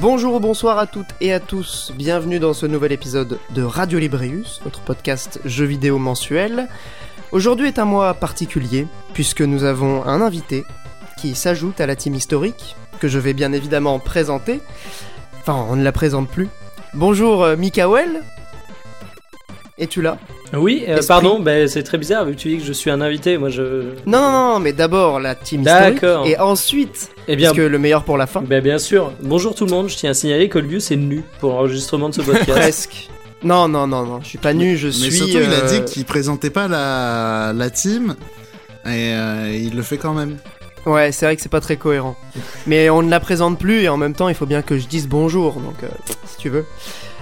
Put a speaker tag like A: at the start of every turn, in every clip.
A: Bonjour ou bonsoir à toutes et à tous, bienvenue dans ce nouvel épisode de Radio Librius, votre podcast jeux vidéo mensuel. Aujourd'hui est un mois particulier, puisque nous avons un invité qui s'ajoute à la team historique, que je vais bien évidemment présenter. Enfin, on ne la présente plus. Bonjour euh, Mikael. Es-tu là?
B: Oui, euh, pardon, bah, c'est très bizarre vu que tu dis que je suis un invité. Moi, je.
A: Non, non, non, mais d'abord la team historique,
B: D'accord.
A: et ensuite,
B: Eh bien,
A: parce que le meilleur pour la fin?
B: bah, bien sûr. Bonjour tout le monde. Je tiens à signaler que Lius est nu pour l'enregistrement de ce podcast.
A: Presque. Non, non, non, non, je suis pas nu, je
C: Mais
A: suis...
C: surtout, il a
A: euh,
C: dit qu'il présentait pas la, la team. Et euh, il le fait quand même.
A: Ouais, c'est vrai que c'est pas très cohérent. Mais on ne la présente plus et en même temps, il faut bien que je dise bonjour, donc euh, si tu veux.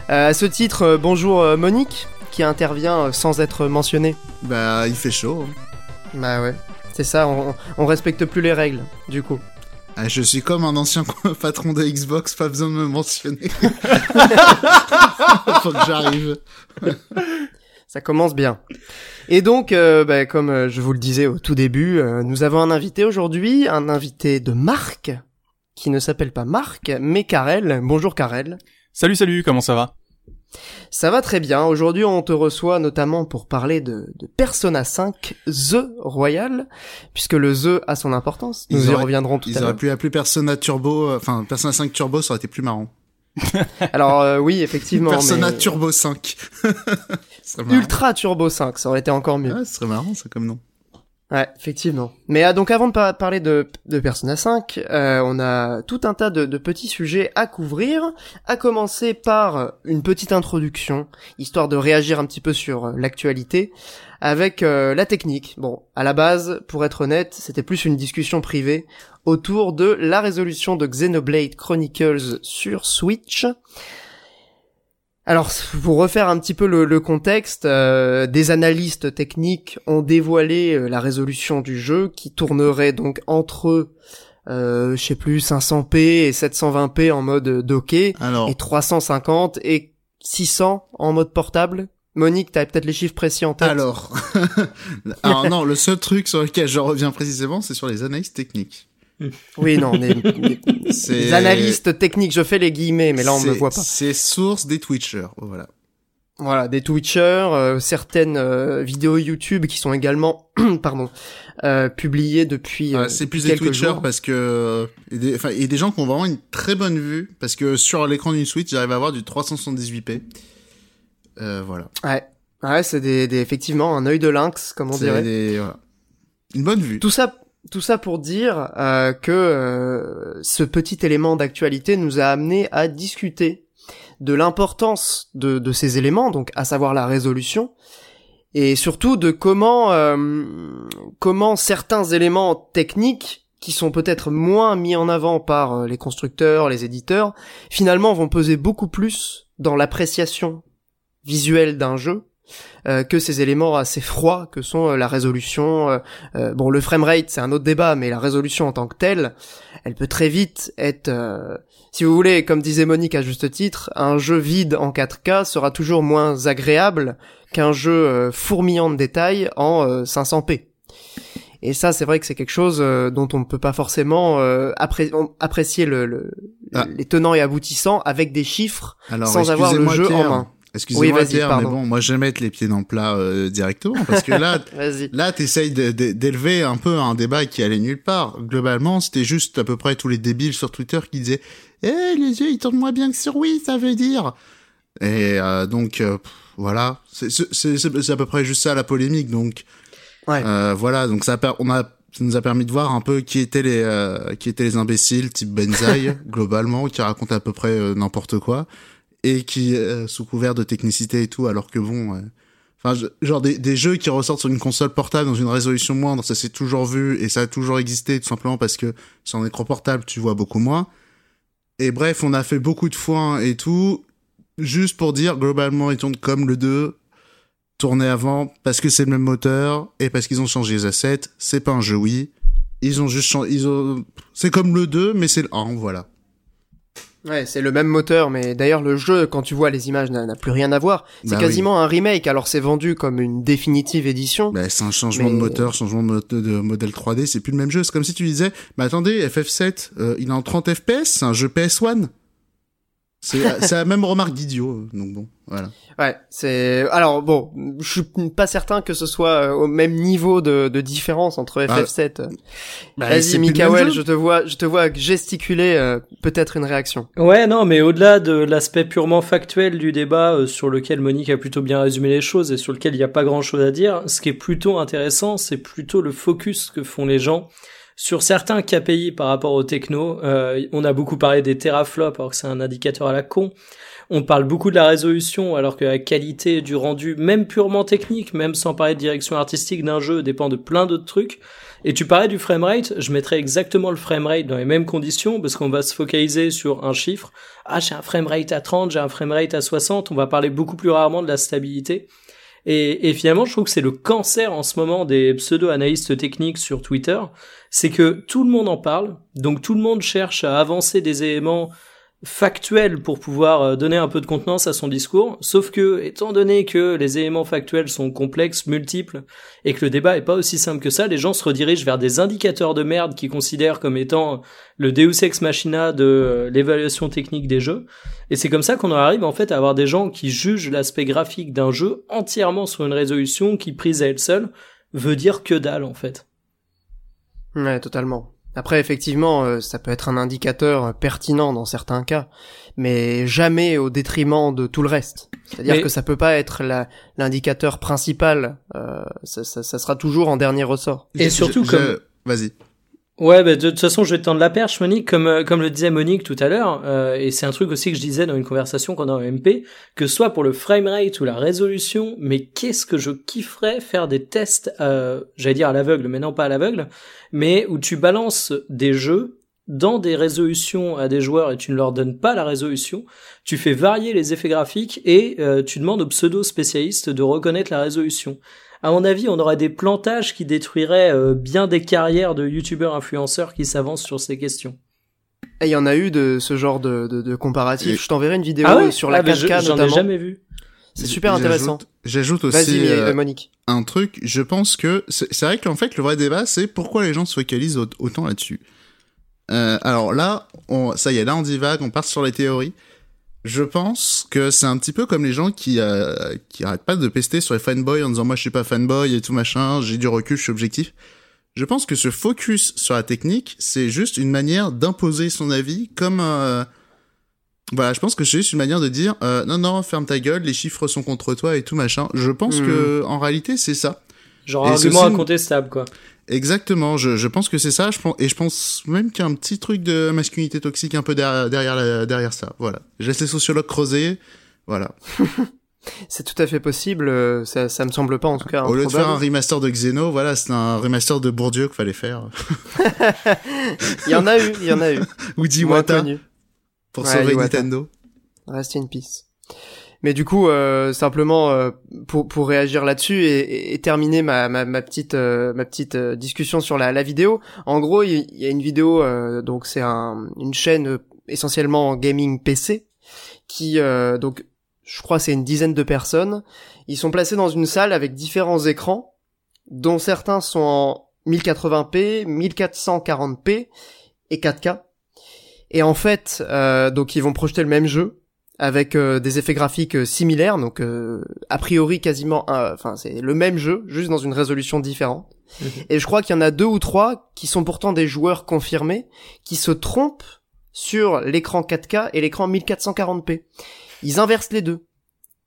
A: Euh, à ce titre, euh, bonjour Monique, qui intervient sans être mentionnée.
C: Bah, il fait chaud. hein.
A: Bah ouais, c'est ça, on, on respecte plus les règles, du coup.
C: Ah, je suis comme un ancien patron de Xbox, pas besoin de me mentionner. Faut que j'arrive.
A: Ça commence bien. Et donc, euh, bah, comme euh, je vous le disais au tout début, euh, nous avons un invité aujourd'hui, un invité de marque, qui ne s'appelle pas Marc, mais Karel. Bonjour Karel.
D: Salut, salut, comment ça va?
A: Ça va très bien. Aujourd'hui, on te reçoit notamment pour parler de, de Persona 5 The Royal, puisque le The a son importance. Nous
C: Ils
A: y
C: auraient-
A: reviendrons tout
C: Ils
A: à
C: auraient
A: l'heure.
C: pu appeler Persona Turbo, enfin Persona 5 Turbo, ça aurait été plus marrant.
A: Alors euh, oui, effectivement,
C: Persona
A: mais
C: Turbo 5. Ce serait marrant.
A: Ultra Turbo 5, ça aurait été encore mieux.
C: Ouais, ce serait marrant ça comme nom.
A: Ouais, effectivement. Mais ah, donc avant de par- parler de, de Persona 5, euh, on a tout un tas de, de petits sujets à couvrir, à commencer par une petite introduction, histoire de réagir un petit peu sur euh, l'actualité, avec euh, la technique. Bon, à la base, pour être honnête, c'était plus une discussion privée autour de la résolution de Xenoblade Chronicles sur Switch. Alors, pour refaire un petit peu le, le contexte, euh, des analystes techniques ont dévoilé euh, la résolution du jeu qui tournerait donc entre, euh, je sais plus, 500p et 720p en mode docké
C: Alors,
A: et 350 et 600 en mode portable. Monique, t'as peut-être les chiffres précis en tête.
C: alors, alors non, le seul truc sur lequel je reviens précisément, c'est sur les analyses techniques.
A: Oui, non, les, les-
C: C'est
A: les analystes techniques, je fais les guillemets, mais là on me voit pas.
C: C'est source des Twitchers, voilà.
A: Voilà, des Twitchers, euh, certaines euh, vidéos YouTube qui sont également, pardon, euh, publiées depuis euh,
C: c'est plus des Twitchers
A: jours.
C: parce que et des, enfin, et des gens qui ont vraiment une très bonne vue parce que sur l'écran d'une Switch, j'arrive à avoir du 378p. Euh, voilà.
A: Ouais, ouais, c'est des, des- effectivement un œil de lynx, comme on dirait.
C: des- voilà. Une bonne vue.
A: Tout ça, tout ça pour dire euh, que euh, ce petit élément d'actualité nous a amené à discuter de l'importance de, de ces éléments, donc à savoir la résolution, et surtout de comment euh, comment certains éléments techniques qui sont peut-être moins mis en avant par euh, les constructeurs, les éditeurs, finalement vont peser beaucoup plus dans l'appréciation visuelle d'un jeu euh, que ces éléments assez froids que sont euh, la résolution. euh, euh, bon, le framerate c'est un autre débat, mais la résolution en tant que telle, elle peut très vite être, euh, si vous voulez, comme disait Monique à juste titre, un jeu vide en 4K sera toujours moins agréable qu'un jeu fourmillant de détails en euh, 500p. Et ça, c'est vrai que c'est quelque chose dont on ne peut pas forcément euh, appré- apprécier le, le-
C: Ah.
A: les tenants et aboutissants avec des chiffres
C: Alors,
A: sans avoir le jeu en main.
C: Excusez-moi
A: Oui,
C: mais bon, moi je vais mettre les pieds dans le plat euh, directement parce que là, là, t'essayes d'élever un peu un débat qui allait nulle part. Globalement, c'était juste à peu près tous les débiles sur Twitter qui disaient "Eh, les yeux ils tournent moins bien que sur oui, ça veut dire." Et euh, donc euh, pff, voilà, c'est à peu près juste ça la polémique. Donc
A: Ouais.
C: euh, voilà, donc ça on a ça nous a permis de voir un peu qui étaient les euh, qui étaient les imbéciles type Benzaï globalement qui racontent à peu près euh, n'importe quoi et qui euh, sous couvert de technicité et tout alors que bon euh, enfin genre des, des jeux qui ressortent sur une console portable dans une résolution moindre ça s'est toujours vu et ça a toujours existé tout simplement parce que sur un écran portable tu vois beaucoup moins. Et bref on a fait beaucoup de foin et tout juste pour dire globalement ils tournent comme le 2 tourné avant parce que c'est le même moteur et parce qu'ils ont changé les assets c'est pas un jeu Wii. Ils ont juste changé ils ont c'est comme le 2 mais c'est le 1 voilà
A: Ouais, c'est le même moteur, mais d'ailleurs le jeu, quand tu vois les images, n'a plus rien à voir. C'est
C: Bah
A: quasiment un remake, alors c'est vendu comme une définitive édition.
C: Bah, c'est un changement
A: Mais-
C: de moteur, changement de, mo- de modèle 3D, c'est plus le même jeu. C'est comme si tu disais, mais attendez, FF7, euh, il est en 30 FPS, c'est un jeu PS1. C'est c'est la même remarque d'idiot, euh, donc bon, voilà.
A: Ouais, c'est alors bon, je suis pas certain que ce soit euh, au même niveau de, de différence entre
C: Ah.
A: FF7.
C: Bah,
A: Vas-y,
C: c'est plus le même
A: Mikael, je te vois, je te vois gesticuler, euh, peut-être une réaction.
B: Ouais, non, mais au-delà de l'aspect purement factuel du débat euh, sur lequel Monique a plutôt bien résumé les choses et sur lequel il n'y a pas grand-chose à dire, ce qui est plutôt intéressant, c'est plutôt le focus que font les gens sur certains KPI par rapport aux techno. Euh, on a beaucoup parlé des teraflops alors que c'est un indicateur à la con. On parle beaucoup de la résolution alors que la qualité du rendu, même purement technique, même sans parler de direction artistique d'un jeu, dépend de plein d'autres trucs. Et tu parlais du framerate, je mettrais exactement le framerate dans les mêmes conditions parce qu'on va se focaliser sur un chiffre. Ah, j'ai un framerate à 30, j'ai un framerate à 60, on va parler beaucoup plus rarement de la stabilité. Et, et finalement, je trouve que c'est le cancer en ce moment des pseudo-analystes techniques sur Twitter, c'est que tout le monde en parle, donc tout le monde cherche à avancer des éléments factuels pour pouvoir euh, donner un peu de contenance à son discours, sauf que, étant donné que les éléments factuels sont complexes, multiples, et que le débat est pas aussi simple que ça, les gens se redirigent vers des indicateurs de merde qu'ils considèrent comme étant le Deus Ex Machina de l'évaluation technique des jeux, et c'est comme ça qu'on arrive en fait à avoir des gens qui jugent l'aspect graphique d'un jeu entièrement sur une résolution qui, prise à elle seule, veut dire que dalle en fait.
A: Ouais, totalement. Après, effectivement, euh, ça peut être un indicateur pertinent dans certains cas, mais jamais au détriment de tout le reste. C'est-à-dire
B: Mais-
A: que ça peut pas être la- l'indicateur principal. euh, ça, ça- ça sera toujours en dernier ressort.
B: Et
C: Je-
B: surtout
C: je-
B: comme-
C: Vas-y.
B: Ouais, bah, de toute façon, je vais te tendre la perche, Monique, comme euh, comme le disait Monique tout à l'heure, euh, et c'est un truc aussi que je disais dans une conversation qu'on a en MP, que soit pour le framerate ou la résolution, mais qu'est-ce que je kifferais faire des tests, euh, j'allais dire à l'aveugle, mais non pas à l'aveugle, mais où tu balances des jeux dans des résolutions à des joueurs et tu ne leur donnes pas la résolution, tu fais varier les effets graphiques et euh, tu demandes aux pseudo spécialistes de reconnaître la résolution. À mon avis, on aurait des plantages qui détruiraient euh, bien des carrières de youtubeurs influenceurs qui s'avancent sur ces questions.
A: Et il y en a eu de ce genre de, de, de comparatif.
C: Et-
A: Je t'enverrai une vidéo
B: ah ouais
A: sur la
B: Ah, mais je-
A: 4K
B: J'en ai
A: notamment.
B: jamais vu.
A: C'est super
C: J'ajoute-
A: intéressant.
C: J'ajoute aussi
A: Vas-y,
C: euh,
A: euh, Monique.
C: un truc, je pense que c'est vrai qu'en fait le vrai débat c'est pourquoi les gens se focalisent au- autant là-dessus. Euh, alors là, on, ça y est, là on divague, on part sur les théories. Je pense que c'est un petit peu comme les gens qui euh, qui arrêtent pas de pester sur les fanboys en disant moi je suis pas fanboy et tout machin, j'ai du recul, je suis objectif. Je pense que ce focus sur la technique, c'est juste une manière d'imposer son avis comme euh, voilà, je pense que c'est juste une manière de dire euh, non non, ferme ta gueule, les chiffres sont contre toi et tout machin. Je pense
A: Hmm.
C: que en réalité, c'est ça.
B: Genre
C: Et
B: argument incontestable, quoi.
C: Exactement, je, je pense que c'est ça, je pense, et je pense même qu'il y a un petit truc de masculinité toxique un peu derrière, derrière, la- derrière ça. Voilà. Je laisse les sociologues creuser. Voilà.
A: C'est tout à fait possible. euh, Ça, ça me semble pas en tout cas.
C: Au lieu de faire un remaster de Xeno, voilà, c'est un remaster de Bourdieu qu'il fallait faire.
A: Il y en a eu, il y en a eu.
C: Ou
A: connu.
C: pour
A: Ouais,
C: sauver
A: Iwata.
C: Nintendo.
A: Rest in peace. Mais du coup, euh, simplement euh, pour pour réagir là-dessus et, et- terminer ma ma, ma petite euh, ma petite euh, discussion sur la la vidéo. En gros, il y, a une vidéo euh, donc c'est un une chaîne euh, essentiellement gaming PC qui donc je crois c'est une dizaine de personnes. Ils sont placés dans une salle avec différents écrans dont certains sont en 1080p, 1440p et 4K. Et en fait, donc ils vont projeter le même jeu avec euh, des effets graphiques euh, similaires, donc euh, a priori quasiment, un- enfin c'est le même jeu, juste dans une résolution différente.
B: Mhm.
A: Et je crois qu'il y en a deux ou trois qui sont pourtant des joueurs confirmés, qui se trompent sur l'écran 4K et l'écran 1440p. Ils inversent les deux.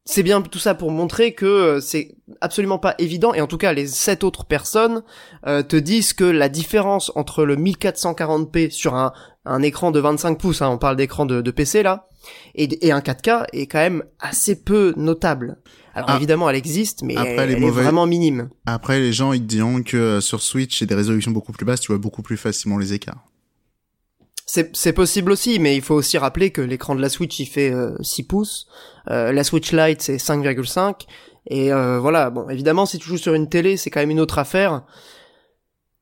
A: C'est bien tout ça pour montrer que euh, c'est absolument pas évident, et en tout cas les sept autres personnes euh, te disent que la différence entre le 1440p sur un, un écran de 25 pouces, hein, on parle d'écran de, de PC là, et, et un 4K est quand même assez peu notable. Alors
C: Ah.
A: évidemment elle existe, mais
C: Après,
A: elle,
C: les
A: elle
C: mauvais-
A: est vraiment minime.
C: Après, les gens, ils te diront que euh, sur Switch, c'est des résolutions beaucoup plus basses, tu vois beaucoup plus facilement les écarts.
A: C'est c'est possible aussi, mais il faut aussi rappeler que l'écran de la Switch il fait euh, 6 pouces, euh, la Switch Lite c'est 5,5, et euh, voilà, bon évidemment si tu joues sur une télé c'est quand même une autre affaire.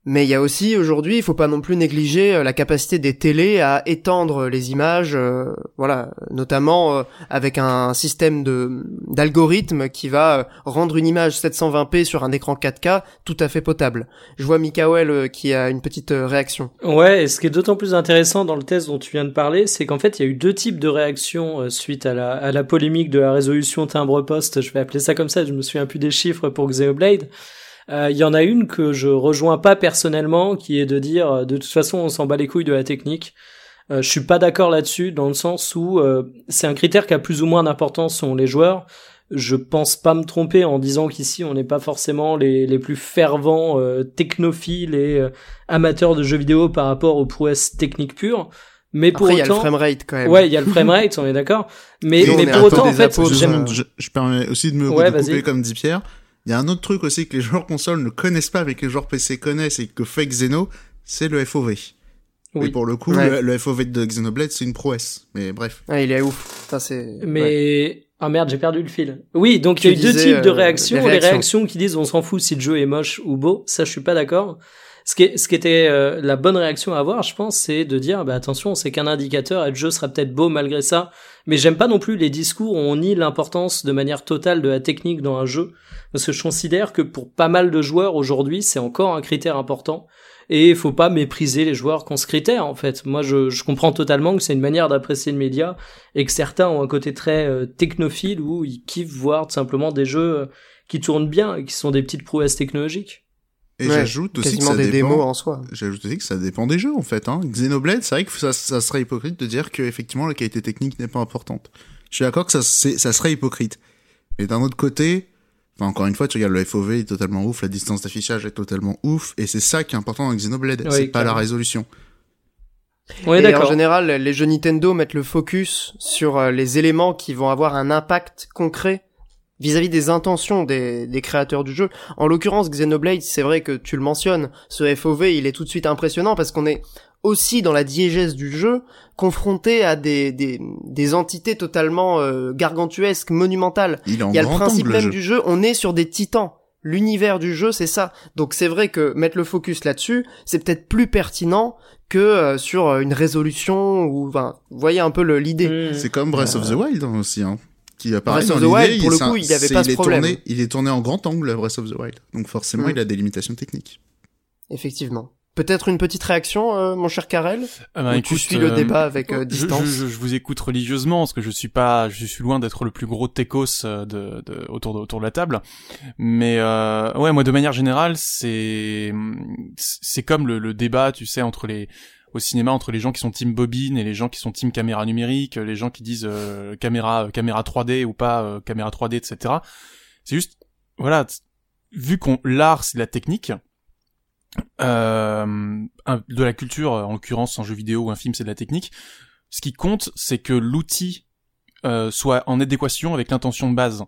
A: Mais il y a aussi aujourd'hui, il faut pas non plus négliger euh, la capacité des télés à étendre les images, euh, voilà, notamment euh, avec un système de d'algorithme qui va rendre une image 720p sur un écran 4K tout à fait potable. Je vois Mikael qui a une petite réaction.
B: Ouais, et ce qui est d'autant plus intéressant dans le test dont tu viens de parler, c'est qu'en fait, il y a eu deux types de réactions suite à la, à la polémique de la résolution timbre-poste, je vais appeler ça comme ça, je me souviens plus des chiffres pour Xenoblade. Il euh, y en a une que je rejoins pas personnellement, qui est de dire euh, de toute façon on s'en bat les couilles de la technique. Euh, je suis pas d'accord là-dessus dans le sens où euh, c'est un critère qui a plus ou moins d'importance selon les joueurs. Je pense pas me tromper en disant qu'ici on n'est pas forcément les, les plus fervents technophiles et amateurs de jeux vidéo par rapport aux prouesses techniques pures. Mais pour
A: Après,
B: autant,
A: il y a le framerate quand même.
B: Ouais, il y a le framerate, on est d'accord. Mais, mais pour autant, en fait,
C: je, je permets aussi de me
B: Ouais,
C: couper
B: vas-y.
C: comme dit Pierre. Il y a un autre truc aussi que les joueurs consoles ne connaissent pas, mais que les joueurs PC connaissent et que fait Xeno, c'est le FOV.
B: Oui.
C: Et pour le coup,
A: Ouais.
C: le, le FOV de Xenoblade, c'est une prouesse. Mais bref.
A: Ouais, il est ouf. Ça c'est.
B: Mais
A: ouais.
B: ah merde, j'ai perdu le fil. Oui, donc il y a eu deux types de
A: euh,
B: réactions.
A: les
B: Les
A: réactions.
B: réactions qui disent on s'en fout si le jeu est moche ou beau. Ça, je suis pas d'accord. Ce qui, ce qui était euh, la bonne réaction à avoir, je pense, c'est de dire bah attention, c'est qu'un indicateur et le jeu sera peut-être beau malgré ça. Mais j'aime pas non plus les discours où on nie l'importance de manière totale de la technique dans un jeu, parce que je considère que pour pas mal de joueurs aujourd'hui, c'est encore un critère important. Et il faut pas mépriser les joueurs qui ont ce critère, en fait. Moi, je, je comprends totalement que c'est une manière d'apprécier le média et que certains ont un côté très euh, technophile où ils kiffent voir tout simplement des jeux euh, qui tournent bien et qui sont des petites prouesses technologiques.
C: Et
A: Ouais,
C: j'ajoute aussi que ça
A: des
C: dépend.
A: démos en soi.
C: J'ajoute aussi que ça dépend des jeux en fait. Hein. Xenoblade, c'est vrai que ça, ça serait hypocrite de dire que effectivement la qualité technique n'est pas importante. Je suis d'accord que ça, ça serait hypocrite. Mais d'un autre côté, enfin, encore une fois, tu regardes le FOV est totalement ouf, la distance d'affichage est totalement ouf, et c'est ça qui est important dans Xenoblade.
B: Oui,
C: c'est pas la résolution.
B: On est
A: et en
B: d'accord.
A: général, les jeux Nintendo mettent le focus sur euh, les éléments qui vont avoir un impact concret vis-à-vis des intentions des, des créateurs du jeu. En l'occurrence, Xenoblade, c'est vrai que tu le mentionnes, ce FOV, il est tout de suite impressionnant parce qu'on est aussi dans la diégèse du jeu, confronté à des, des, des entités totalement euh, gargantuesques, monumentales.
C: Il est en
A: Il y a le principe
C: angle,
A: même
C: le jeu.
A: du jeu, on est sur des titans. L'univers du jeu, c'est ça. Donc c'est vrai que mettre le focus là-dessus, c'est peut-être plus pertinent que euh, sur une résolution ou enfin, vous voyez un peu l'idée.
B: Mmh.
C: C'est comme Breath of the Wild hein, aussi, hein. Qui apparaît
A: Breath
C: dans
A: of the
C: l'idée,
A: Wild, pour le
C: c'est un-
A: coup, il avait pas
C: il
A: ce
C: est
A: problème.
C: Tourné, il est tourné en grand angle, Breath of the Wild. Donc forcément,
A: Mm.
C: il a des limitations techniques.
A: Effectivement. Peut-être une petite réaction, euh, mon cher Karel
D: Ah bah,
A: Ou tu suis le
D: euh,
A: débat avec euh,
D: je,
A: distance
D: je, je- je vous écoute religieusement parce que je suis pas, je suis loin d'être le plus gros techos de, de, autour de autour de la table. Mais euh, ouais, moi de manière générale, c'est c'est comme le, le débat, tu sais, entre les au cinéma entre les gens qui sont team bobine et les gens qui sont team caméra numérique, les gens qui disent euh, caméra caméra 3D ou pas euh, caméra 3D, etc. C'est juste voilà, vu qu'on l'art c'est la technique, euh, un- de la culture, en l'occurrence en jeu vidéo ou un film, c'est de la technique. Ce qui compte, c'est que l'outil euh, soit en adéquation avec l'intention de base.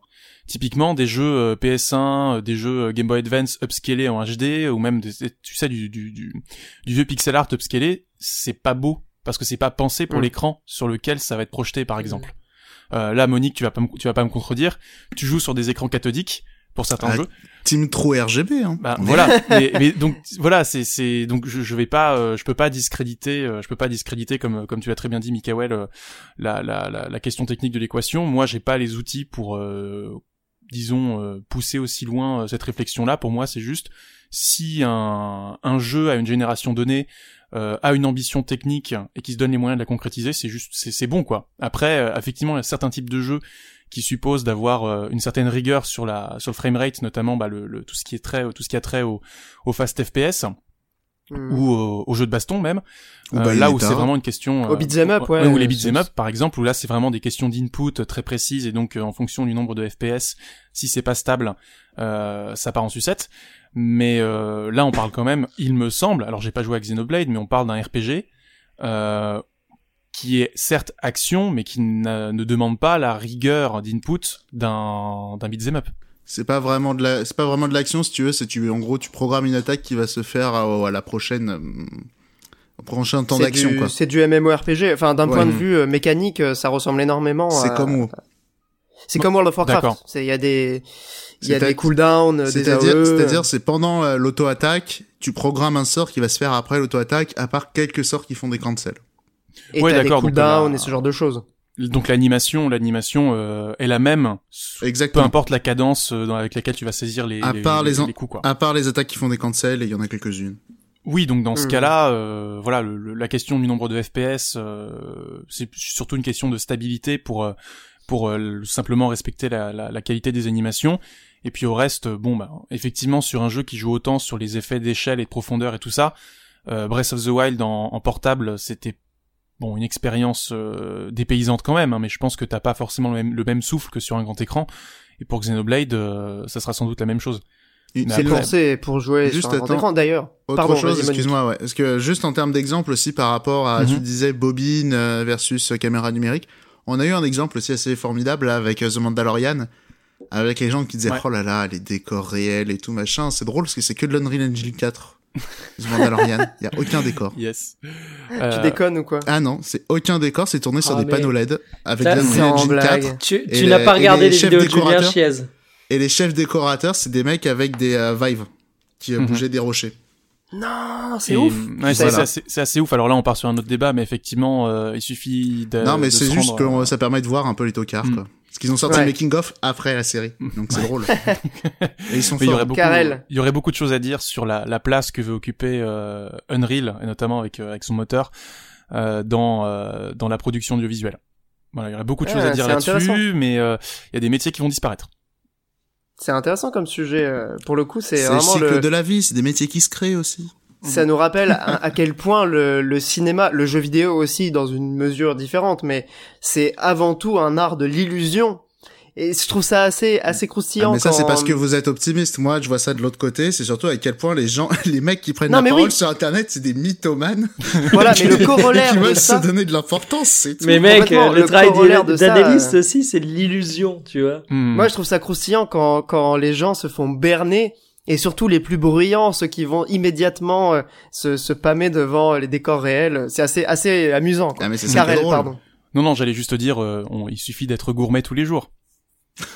D: Typiquement, des jeux euh, PS1, euh, des jeux Game Boy Advance upscalés en HD, ou même, des, tu sais, du, du, du, du vieux pixel art upscalé, c'est pas beau, parce que c'est pas pensé pour
A: Mm.
D: l'écran sur lequel ça va être projeté, par exemple. Euh, là, Monique, tu vas pas me, tu vas pas me contredire, tu joues sur des écrans cathodiques pour certains
C: Ah,
D: jeux.
C: Team trop RGB, hein.
D: Bah voilà, mais, mais donc voilà, c'est c'est donc je, je vais pas, euh, je peux pas discréditer, euh, je peux pas discréditer comme comme tu l'as très bien dit, Mikael, euh, la, la la la question technique de l'équation. Moi, j'ai pas les outils pour, euh, disons, euh, pousser aussi loin cette réflexion-là. Pour moi, c'est juste si un un jeu à une génération donnée a une ambition technique et qui se donne les moyens de la concrétiser, c'est juste c'est c'est bon quoi. Après, effectivement, il y a certains types de jeux qui supposent d'avoir euh, une certaine rigueur sur la sur le framerate notamment bah, le, le tout ce qui est trait tout ce qui a trait au, au fast FPS
A: Hmm.
D: ou au, au jeu de baston même.
C: Ou
D: Euh, là où c'est vraiment une question
A: Au beat'em up, ouais,
D: ou les
A: euh,
D: beat'em up par exemple où là c'est vraiment des questions d'input très précises et donc euh, en fonction du nombre de FPS si c'est pas stable euh, ça part en sucette. Mais euh, là on parle quand même il me semble alors j'ai pas joué à Xenoblade mais on parle d'un RPG euh, qui est certes action mais qui ne demande pas la rigueur d'input d'un d'un beat'em up
C: C'est pas vraiment de la, c'est pas vraiment de l'action si tu veux. C'est tu, en gros, tu programmes une attaque qui va se faire à, à la prochaine, euh, au prochain temps d'action.
A: C'est du MMORPG. Enfin, d'un
C: Ouais.
A: point de vue euh, mécanique, euh, ça ressemble énormément.
C: C'est
A: à-
C: comme où
A: C'est comme World of Warcraft. Il y a des il y a des cooldowns, des
C: C'est-à-dire,
A: AOE.
C: c'est-à-dire, c'est pendant euh, l'auto-attaque, tu programmes un sort qui va se faire après l'auto-attaque, à part quelques sorts qui font des cancels.
A: Et
D: Ouais,
A: t'as des
D: d'accord, donc
A: cooldowns
D: la-
A: et ce genre de choses.
D: Donc l'animation, l'animation euh, est la même, peu
C: Exactement.
D: importe la cadence euh, dans avec laquelle tu vas saisir les,
C: À
D: les,
C: part les en-
D: coups. Quoi.
C: À part les attaques qui font des cancels, et il y en a quelques-unes.
D: Oui, donc dans ce
A: Hmm.
D: cas-là, euh, voilà, le- le- la question du nombre de FPS, euh, c'est surtout une question de stabilité pour euh, pour euh, simplement respecter la, la, la qualité des animations. Et puis au reste, euh, bon, bah, effectivement, sur un jeu qui joue autant sur les effets d'échelle et de profondeur et tout ça, euh, Breath of the Wild en, en portable, c'était bon une expérience euh, dépaysante quand même, hein, mais je pense que t'as pas forcément le même, le même souffle que sur un grand écran. Et pour Xenoblade, euh, ça sera sans doute la même chose.
A: C'est pensé pour jouer
C: Juste
A: sur un grand écran d'ailleurs.
C: Autre
A: Pardon,
C: chose, excuse-moi, ouais. Parce que juste en termes d'exemple aussi par rapport à,
D: Mhm.
C: tu disais bobine euh, versus euh, caméra numérique, on a eu un exemple aussi assez formidable là, avec The Mandalorian, avec les gens qui disaient
D: Ouais.
C: oh là là, les décors réels et tout machin. C'est drôle parce que c'est que de l'Unreal Engine 4. The Mandalorian, il y a aucun décor.
D: Yes.
A: Tu
D: Euh,
A: déconnes ou quoi
C: Ah non, c'est aucun décor, c'est tourné sur
B: Ah,
C: des
B: mais-
C: panneaux LED avec l'Unreal
A: en
C: Engine
A: blague.
C: 4.
B: Tu, tu n'as pas regardé
C: les
B: les vidéos de Julien Chiez.
C: Et les chefs décorateurs, c'est des mecs avec des euh, Vive qui euh,
D: Mhm.
C: bougeaient des rochers.
A: Non, c'est ouf.
D: ouais, c'est
C: Voilà.
D: assez, ouf. Alors là, on part sur un autre débat, mais effectivement, euh, il suffit de.
C: non, mais c'est juste
D: rendre,
C: que
D: euh,
C: ça permet de voir un peu les tocards,
D: Mm.
C: quoi. Parce qu'ils ont sorti
A: Ouais.
C: le making of après la série, donc c'est drôle. Et ils sont
D: Mais il y aurait
C: forts.
D: beaucoup,
A: Karel.
D: il y aurait beaucoup de choses à dire sur la, la place que veut occuper euh, Unreal, et notamment avec euh, avec son moteur euh, dans euh, dans la production audiovisuelle. Voilà, il y aurait beaucoup de choses
A: Ah,
D: à dire
A: c'est intéressant.
D: là-dessus, mais euh, il y a des métiers qui vont disparaître.
A: C'est intéressant comme sujet. Pour le coup, c'est
C: C'est le
A: vraiment
C: cycle
A: le.
C: de la vie, c'est des métiers qui se créent aussi.
A: Ça nous rappelle à, à quel point le, le cinéma, le jeu vidéo aussi, dans une mesure différente, mais c'est avant tout un art de l'illusion. Et je trouve ça assez assez
C: Ah,
A: croustillant.
C: mais ça,
A: quand-
C: c'est parce que vous êtes optimiste. Moi, je vois ça de l'autre côté. C'est surtout à quel point les gens, les mecs qui prennent
A: Non,
C: la parole
A: oui.
C: sur Internet, c'est des mythomanes.
A: Voilà, mais le
C: qui
A: corollaire de
C: veulent
A: ça.
C: se donner de l'importance, c'est tout.
B: Mais mec,
A: complètement,
B: le,
A: le
B: travail
A: de ça,
B: d'analyste
A: euh,
B: aussi, c'est de l'illusion, tu vois.
D: Hmm.
A: Moi, je trouve ça croustillant quand, quand les gens se font berner, et surtout les plus bruyants, ceux qui vont immédiatement euh, se, se pâmer devant les décors réels. C'est assez, assez amusant. Quoi.
C: Ah, mais c'est drôle.
A: pardon.
D: Non, non, j'allais juste dire, euh, on- il suffit d'être gourmet tous les jours.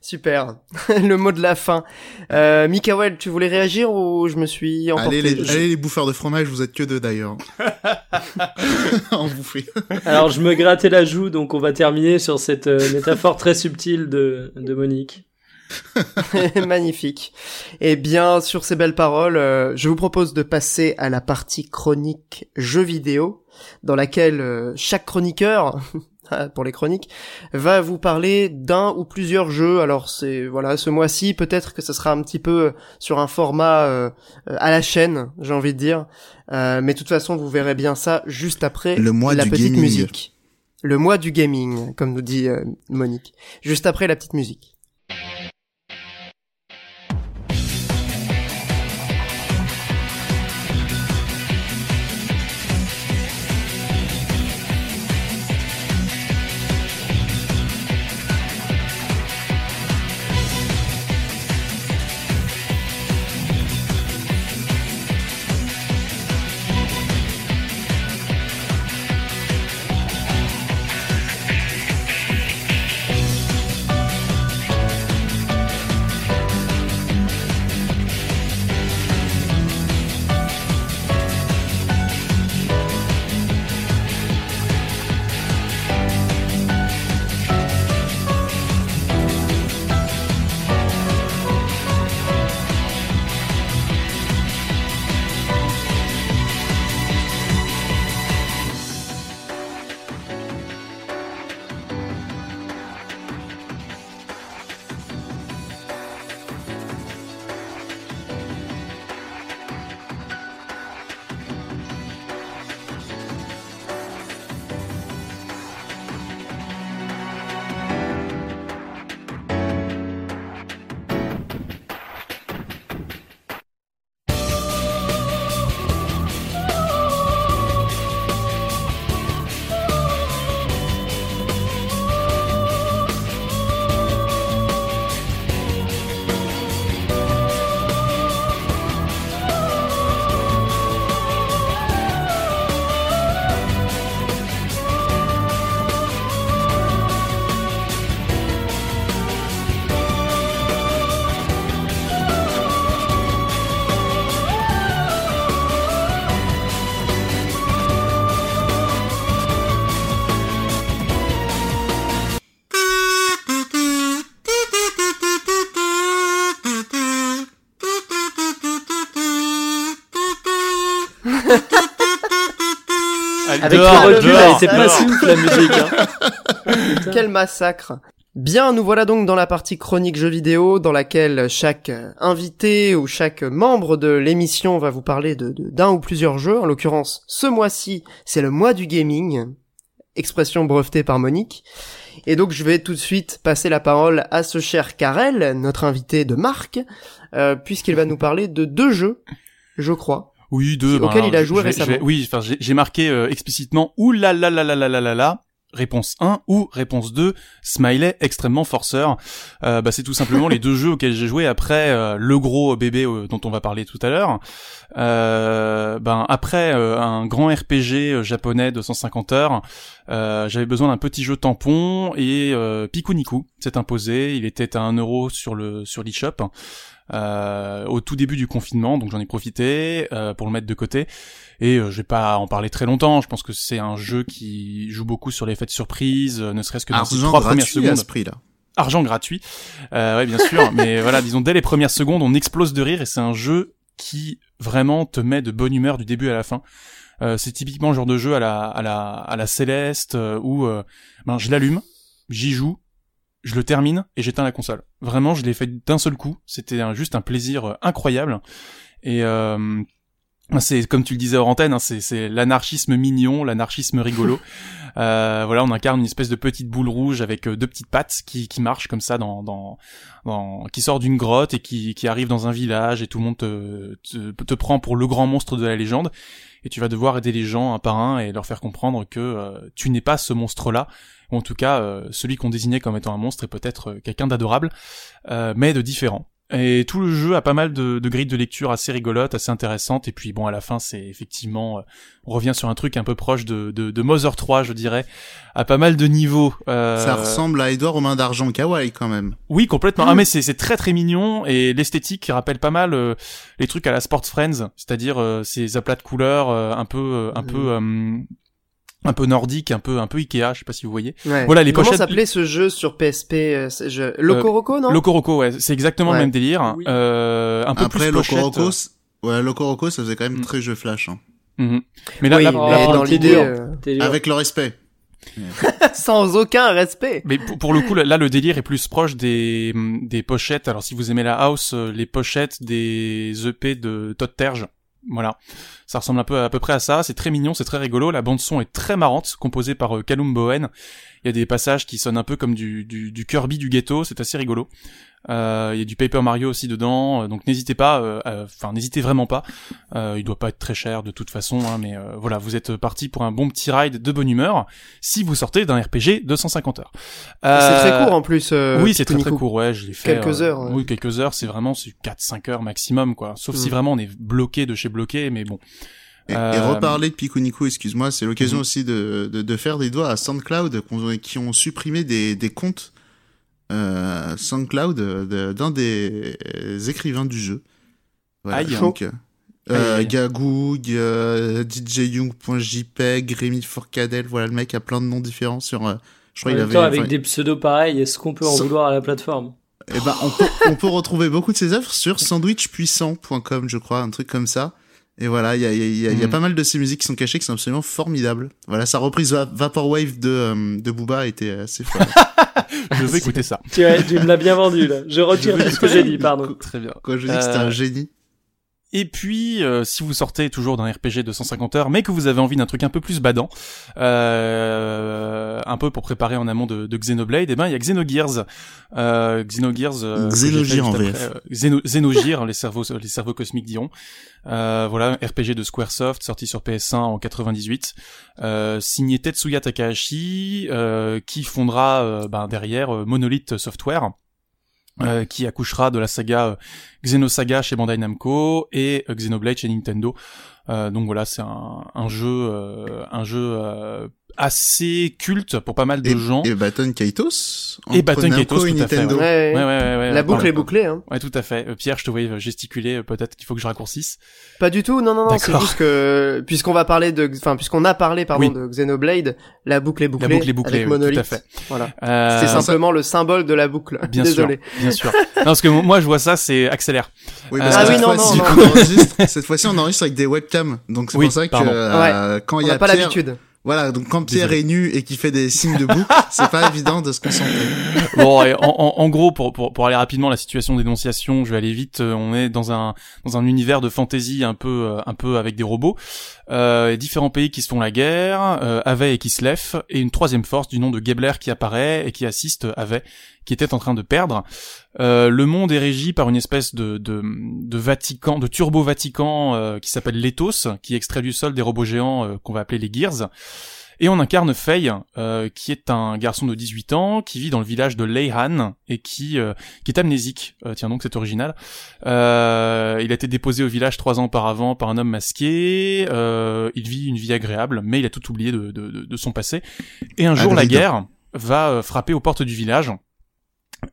A: Super. le mot de la fin. Euh, Mikael, tu voulais réagir ou je me suis emporté
C: Allez les,
A: Je-
C: allez les bouffeurs de fromage, vous êtes que deux d'ailleurs. en bouffer.
B: Alors, je me grattais la joue, donc on va terminer sur cette euh, métaphore très subtile de, de Monique.
A: Magnifique. Et bien, sur ces belles paroles, euh, je vous propose de passer à la partie chronique jeux vidéo, dans laquelle euh, chaque chroniqueur, pour les chroniques, va vous parler d'un ou plusieurs jeux. Alors c'est voilà, ce mois-ci, peut-être que ce sera un petit peu sur un format euh, euh, à la chaîne, j'ai envie de dire. Euh, mais de toute façon, vous verrez bien ça juste après
C: Le mois
A: la
C: du
A: petite
C: gaming.
A: musique. Le mois du gaming, comme nous dit euh, Monique. Juste après la petite musique.
B: Avec
D: Dehors,
B: le recul,
D: dehors,
B: elle était pas la musique. Hein.
A: Quel massacre Bien, nous voilà donc dans la partie chronique jeux vidéo, dans laquelle chaque invité ou chaque membre de l'émission va vous parler de de- d'un ou plusieurs jeux. En l'occurrence, ce mois-ci, c'est le mois du gaming, expression brevetée par Monique. Et donc, je vais tout de suite passer la parole à ce cher Karel, notre invité de marque, euh, puisqu'il va nous parler de deux jeux, je crois.
D: Oui, deux.
A: Auquel
D: ben,
A: il a joué récemment.
D: Oui, enfin, j'ai marqué euh, explicitement ou la la la la la la la réponse 1 ou réponse 2, Smiley extrêmement forceur. Euh, bah, c'est tout simplement les deux jeux auxquels j'ai joué après euh, le gros bébé euh, dont on va parler tout à l'heure. Euh, ben après euh, un grand RPG euh, japonais de 150 heures, j'avais besoin d'un petit jeu tampon et euh, Pikuniku s'est imposé, il était à 1 euro sur le sur l'eShop euh, au tout début du confinement, donc j'en ai profité euh, pour le mettre de côté. Et euh, je vais pas en parler très longtemps. Je pense que c'est un jeu qui joue beaucoup sur l'effet de surprise, euh, ne serait-ce que dans
C: Argent
D: trois premières
C: gratuit à
D: secondes
C: ce prix-là.
D: argent gratuit. Euh, ouais, bien sûr, mais voilà, disons dès les premières secondes, on explose de rire et c'est un jeu qui vraiment te met de bonne humeur du début à la fin. Euh, c'est typiquement le genre de jeu à la à la à la Céleste euh, où euh, ben je l'allume, j'y joue, je le termine et j'éteins la console. Vraiment, je l'ai fait d'un seul coup. C'était juste un plaisir euh, incroyable et euh, c'est comme tu le disais hors antenne, hein, c'est l'anarchisme mignon, l'anarchisme rigolo. Euh, voilà, on incarne une espèce de petite boule rouge avec euh, deux petites pattes qui, qui marche comme ça dans, dans, dans qui sort d'une grotte et qui, qui arrive dans un village et tout le monde te, te, te prend pour le grand monstre de la légende et tu vas devoir aider les gens un par un et leur faire comprendre que euh, tu n'es pas ce monstre-là ou en tout cas euh, celui qu'on désignait comme étant un monstre est peut-être quelqu'un d'adorable euh, mais de différent. Et tout le jeu a pas mal de, de grilles de lecture assez rigolotes, assez intéressantes. Et puis bon, à la fin, c'est effectivement, euh, on revient sur un truc un peu proche de, de, de Mother 3, je dirais, à pas mal de niveaux. Euh,
C: Ça ressemble à Edouard aux mains d'argent kawaii quand même.
D: Oui, complètement. Ah mais c'est c'est très très mignon et l'esthétique qui rappelle pas mal euh, les trucs à la Sports Friends, c'est-à-dire euh, ces aplats de couleurs euh, un peu euh, un
A: Mhm.
D: peu euh, un peu nordique, un peu un peu Ikea, je sais pas si vous voyez.
A: Ouais.
D: Voilà, les
A: Comment
D: pochettes-
A: s'appelait ce jeu sur PSP euh, ce jeu? Locoroco, non?
D: Locoroco, ouais, c'est exactement
A: Ouais.
D: le même délire.
B: Oui.
D: Euh, un peu
C: Après,
D: plus pochette.
C: Locoroco, c- ouais, Locoroco, ça faisait quand même
D: Mm.
C: très jeu flash. Hein.
D: Mhm. Mais là,
A: Oui,
D: là,
A: mais
D: là,
A: dans l'idée, euh.
C: Avec le respect.
A: sans aucun respect.
D: Mais pour, pour le coup, là, le délire est plus proche des, des pochettes. Alors, si vous aimez la house, euh, les pochettes des EP de Todd Terge. Voilà. Ça ressemble un peu, à peu près à ça. C'est très mignon, c'est très rigolo. La bande son est très marrante, composée par euh, Callum Bowen. Il y a des passages qui sonnent un peu comme du, du, du Kirby du ghetto. C'est assez rigolo. Euh, il y a du Paper Mario aussi dedans, euh, donc n'hésitez pas, euh, enfin n'hésitez vraiment pas. Euh, il doit pas être très cher de toute façon, hein, mais euh, voilà, vous êtes parti pour un bon petit ride de bonne humeur si vous sortez d'un RPG de 150 heures.
A: C'est
D: Euh,
A: très court en plus. euh,
D: oui, c'est très très court, ouais, je l'ai fait.
A: Quelques
D: euh,
A: heures, ouais.
D: Oui, quelques heures, c'est vraiment c'est 4-5 heures maximum, quoi. Sauf si
A: Mm.
D: vraiment on est bloqué de chez bloqué, mais bon.
C: Et, et
D: Euh,
C: reparler de Pikuniku, excuse-moi, c'est l'occasion
D: Mhm.
C: aussi de, de, de faire des doigts à SoundCloud qui ont supprimé des, des comptes euh, SoundCloud d'un des euh, écrivains du jeu. Voilà,
D: Aïe.
C: donc, euh,
D: Aïe.
C: Gagoog, DJYoung.jpeg, Rémi Forcadell, voilà, le mec a plein de noms différents sur... je crois
B: En même
C: avait...
B: temps, avec
C: enfin,
B: des pseudos pareils, est-ce qu'on peut en vouloir à la plateforme?
C: Eh ben, on, peut, on peut retrouver beaucoup de ses œuvres sur sandwichpuissant.com, je crois, un truc comme ça. Et voilà, il y a, il y, a, il y a- il y a
D: Mhm.
C: pas mal de ces musiques qui sont cachées, qui sont absolument formidables. Voilà, sa reprise Va- Vaporwave de, euh, de Booba était assez folle.
D: Je vais écouter ça.
B: tu, tu me l'as bien vendu là. Je retire tout ce que j'ai dit, pardon.
D: Très bien.
C: Quoi, je dis que c'était
D: Euh,
C: un génie.
D: Et puis, euh, si vous sortez toujours d'un RPG de 150 heures, mais que vous avez envie d'un truc un peu plus badant, euh, un peu pour préparer en amont de, de Xenoblade, eh ben il y a Xenogears, euh, Xenogears, euh,
C: Xenogears en VF.
D: euh, Xeno, Xenogears, les cerveaux, les cerveaux cosmiques diront. Euh, voilà, RPG de Squaresoft sorti sur PS1 en 98, euh, signé Tetsuya Takahashi, euh, qui fondera ben, derrière Monolith Software. Euh, qui accouchera de la saga euh, Xenosaga chez Bandai Namco et euh, Xenoblade chez Nintendo. Donc voilà, c'est un, jeu, un jeu assez culte pour pas mal de
C: Et,
D: gens.
C: et Baton Kaitos.
D: Et Baton Kaitos, tout à fait,
C: Nintendo.
A: Ouais,
D: Ouais, ouais, ouais, ouais,
A: La boucle est bouclée, hein.
D: Ouais, tout à fait. Euh, Pierre, je te voyais gesticuler. euh, Peut-être qu'il faut que je raccourcisse.
A: Pas du tout, non, non, non, c'est juste que, puisqu'on va parler de, enfin, puisqu'on a paré, pardon,
D: Oui.
A: de Xenoblade, la boucle est bouclée.
D: La boucle est bouclée,
A: Avec
D: oui,
A: Monolith.
D: tout à fait.
A: Voilà.
D: Euh,
A: C'est simplement le symbole de la boucle.
D: Bien
A: Désolé.
D: sûr, bien sûr. non, parce que moi, je vois ça, c'est accélère.
C: Oui,
D: Euh, Ah
A: oui, non, non,
C: on enregistre- cette fois-ci, on enregistre avec des webcams. Donc c'est
D: Oui,
C: pour ça que quand il y
A: n'a
C: a
A: pas
C: Pierre,
A: l'habitude.
C: Voilà, donc quand Pierre est nu et qu'il fait des signes de bouc, c'est pas évident de se concentrer.
D: Bon, en, en, en, gros, pour, pour, pour aller rapidement, la situation d'énonciation, je vais aller vite. euh, On est dans un dans un univers de fantasy un peu euh, un peu avec des robots, euh, différents pays qui se font la guerre, euh, Ave et Kislev, et une troisième force du nom de Gebler qui apparaît et qui assiste Ave, qui était en train de perdre. Euh, le monde est régi par une espèce de de, de Vatican, de turbo Vatican euh, qui s'appelle l'Ethos, qui extrait du sol des robots géants euh, qu'on va appeler les Gears. Et on incarne Faye, euh, qui est un garçon de 18 ans, qui vit dans le village de Leihan, et qui, euh, qui est amnésique. Euh, tiens donc, c'est original. Euh, il a été déposé au village trois ans auparavant par un homme masqué. Euh, il vit une vie agréable, mais il a tout oublié de, de, de, son passé. Et un jour, la
C: Agrido.
D: guerre va frapper aux portes du village.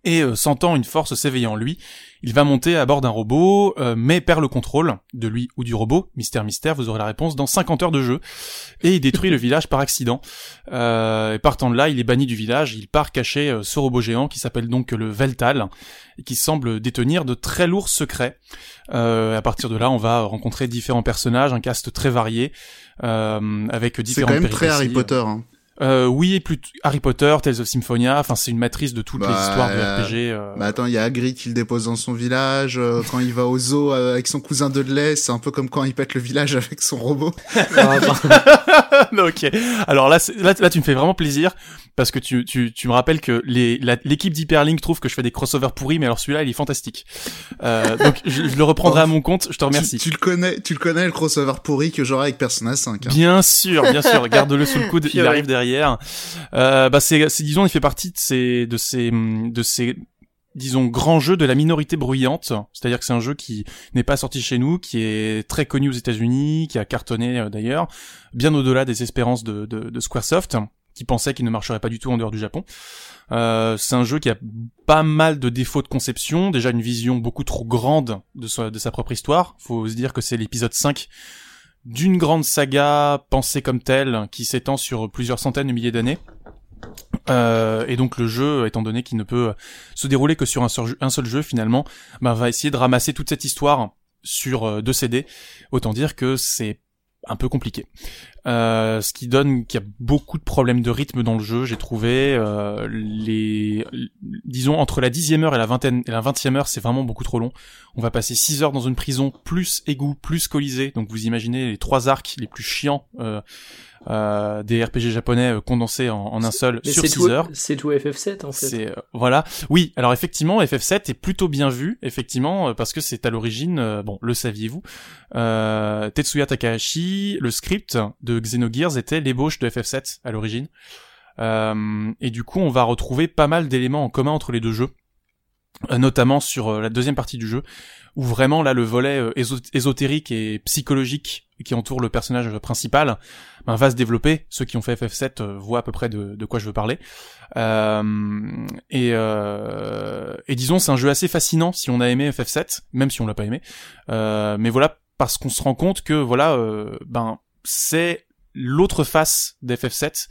D: Et euh, sentant une force s'éveiller en lui, il va monter à bord d'un robot, euh, mais perd le contrôle de lui ou du robot. Mystère, mystère, vous aurez la réponse dans 50 heures de jeu. Et il détruit le village par accident. Euh, et partant de là, il est banni du village. Il part cacher ce robot géant qui s'appelle donc le Veltal, et qui semble détenir de très lourds secrets. Euh, à partir de là, on va rencontrer différents personnages, un cast très varié, euh, avec
C: C'est
D: différentes
C: quand même très Harry. Potter. Hein.
D: Euh, oui, plus Harry Potter, Tales of Symphonia. Enfin, c'est une matrice de toutes les
C: Bah,
D: histoires de RPG. euh,
C: Bah attends, il y a Hagrid qui le dépose dans son village. euh, quand il va au zoo euh, avec son cousin de lait, c'est un peu comme quand il pète le village avec son robot.
B: Ah, bah,
D: ok. Alors là, c'est- là, là, tu me fais vraiment plaisir parce que tu, tu, tu me rappelles que les, la- l'équipe d'Hyperlink trouve que je fais des crossovers pourris, mais alors celui-là, il est fantastique. Euh, donc, je, je le reprendrai à mon compte. Je te remercie.
C: Tu, tu le connais, tu le connais le crossover pourri que j'aurai avec Persona 5. hein.
D: Bien sûr, bien sûr. Garde-le sous le coude. il arrive derrière. Euh, bah c'est, c'est disons, il fait partie de ces, de ces, de ces, disons, grands jeux de la minorité bruyante. C'est-à-dire que c'est un jeu qui n'est pas sorti chez nous, qui est très connu aux États-Unis, qui a cartonné euh, d'ailleurs, bien au-delà des espérances de SquareSoft, qui pensait qu'il ne marcherait pas du tout en dehors du Japon. Euh, c'est un jeu qui a pas mal de défauts de conception, déjà une vision beaucoup trop grande de sa, de sa propre histoire. Faut se dire que c'est l'épisode 5 d'une grande saga pensée comme telle, qui s'étend sur plusieurs centaines de milliers d'années. Euh, et donc le jeu, étant donné qu'il ne peut se dérouler que sur un seul jeu, finalement, bah, va essayer de ramasser toute cette histoire sur euh, deux CD. Autant dire que c'est un peu compliqué. Euh, ce qui donne qu'il y a beaucoup de problèmes de rythme dans le jeu, j'ai trouvé. Euh, les, disons entre la dixième heure et la vingtaine et la vingtième heure, c'est vraiment beaucoup trop long. On va passer six heures dans une prison, plus égout, plus colisée. Donc vous imaginez les trois arcs les plus chiants euh, euh, des RPG japonais euh, condensés en, en un seul sur
B: c'est
D: 6
B: tout,
D: heures.
B: c'est tout FF7 en fait.
D: Euh, voilà. Oui, alors effectivement, FF7 est plutôt bien vu, effectivement, euh, parce que c'est à l'origine, euh, bon, le saviez-vous, euh, Tetsuya Takahashi, le script de Xenogears était l'ébauche de FF7 à l'origine. Euh, et du coup, on va retrouver pas mal d'éléments en commun entre les deux jeux, notamment sur euh, la deuxième partie du jeu, où vraiment là le volet euh, éso- ésotérique et psychologique qui entoure le personnage principal ben, va se développer. Ceux qui ont fait FF7 euh, voient à peu près de, quoi je veux parler. Euh, et, euh, disons, c'est un jeu assez fascinant si on a aimé FF7, même si on l'a pas aimé. Euh, mais voilà, parce qu'on se rend compte que voilà, euh, ben c'est l'autre face d'FF7.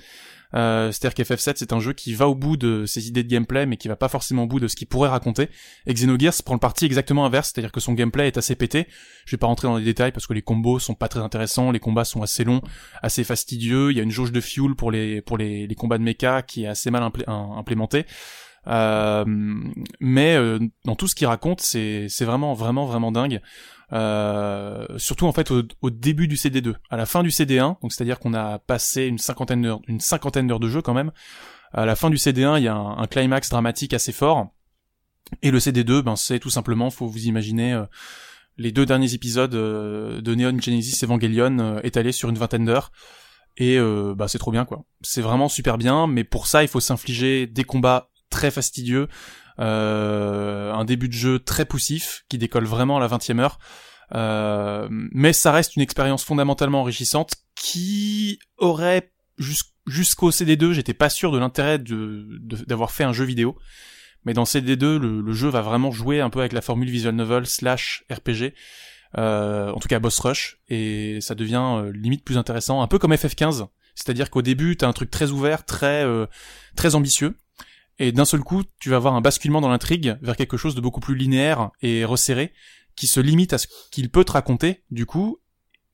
D: Euh, C'est-à-dire qu'FF7 c'est un jeu qui va au bout de ses idées de gameplay, mais qui va pas forcément au bout de ce qu'il pourrait raconter. Et Xenogears prend le parti exactement inverse, c'est-à-dire que son gameplay est assez pété. Je vais pas rentrer dans les détails parce que les combos sont pas très intéressants, les combats sont assez longs, assez fastidieux. Il y a une jauge de fuel pour les combats de mecha qui est assez mal implémentée. Euh, mais euh, dans tout ce qu'il raconte, c'est c'est vraiment vraiment vraiment dingue. Euh, surtout en fait au, au début du CD2, à la fin du CD1, donc c'est-à-dire qu'on a passé une cinquantaine d'heures, une cinquantaine d'heures de jeu quand même. À la fin du CD1, il y a un, un climax dramatique assez fort. Et le CD2, ben c'est tout simplement, faut vous imaginer euh, les deux derniers épisodes euh, de Neon Genesis Evangelion euh, étalés sur une vingtaine d'heures. Et euh, bah c'est trop bien quoi. C'est vraiment super bien, mais pour ça il faut s'infliger des combats très fastidieux, un début de jeu très poussif qui décolle vraiment à la 20 e heure. Euh, mais ça reste une expérience fondamentalement enrichissante qui aurait jus- jusqu'au CD2, j'étais pas sûr de l'intérêt d'avoir fait un jeu vidéo. Mais dans CD2, le, le jeu va vraiment jouer un peu avec la formule visual novel slash RPG, euh, en tout cas boss rush, et ça devient euh, limite plus intéressant, un peu comme FF15. C'est-à-dire qu'au début, t'as un truc très ouvert, très euh, très ambitieux, et d'un seul coup, tu vas avoir un basculement dans l'intrigue vers quelque chose de beaucoup plus linéaire et resserré, qui se limite à ce qu'il peut te raconter, du coup,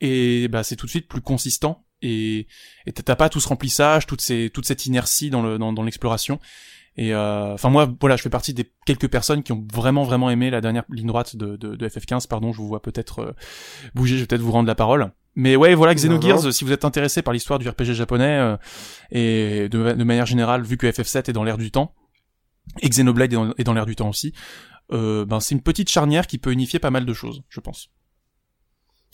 D: et bah c'est tout de suite plus consistant et et t'as pas tout ce remplissage, toute cette inertie dans le dans, dans l'exploration. Et euh, enfin moi voilà, je fais partie des quelques personnes qui ont vraiment vraiment aimé la dernière ligne droite de FF15. Pardon, je vous vois peut-être euh, bouger, je vais peut-être vous rendre la parole. Mais ouais, voilà, Xenogears, si vous êtes intéressé par l'histoire du RPG japonais euh, et de, de manière générale, vu que FF7 est dans l'air du temps et Xenoblade est dans, dans l'air du temps aussi, euh, ben c'est une petite charnière qui peut unifier pas mal de choses, je pense.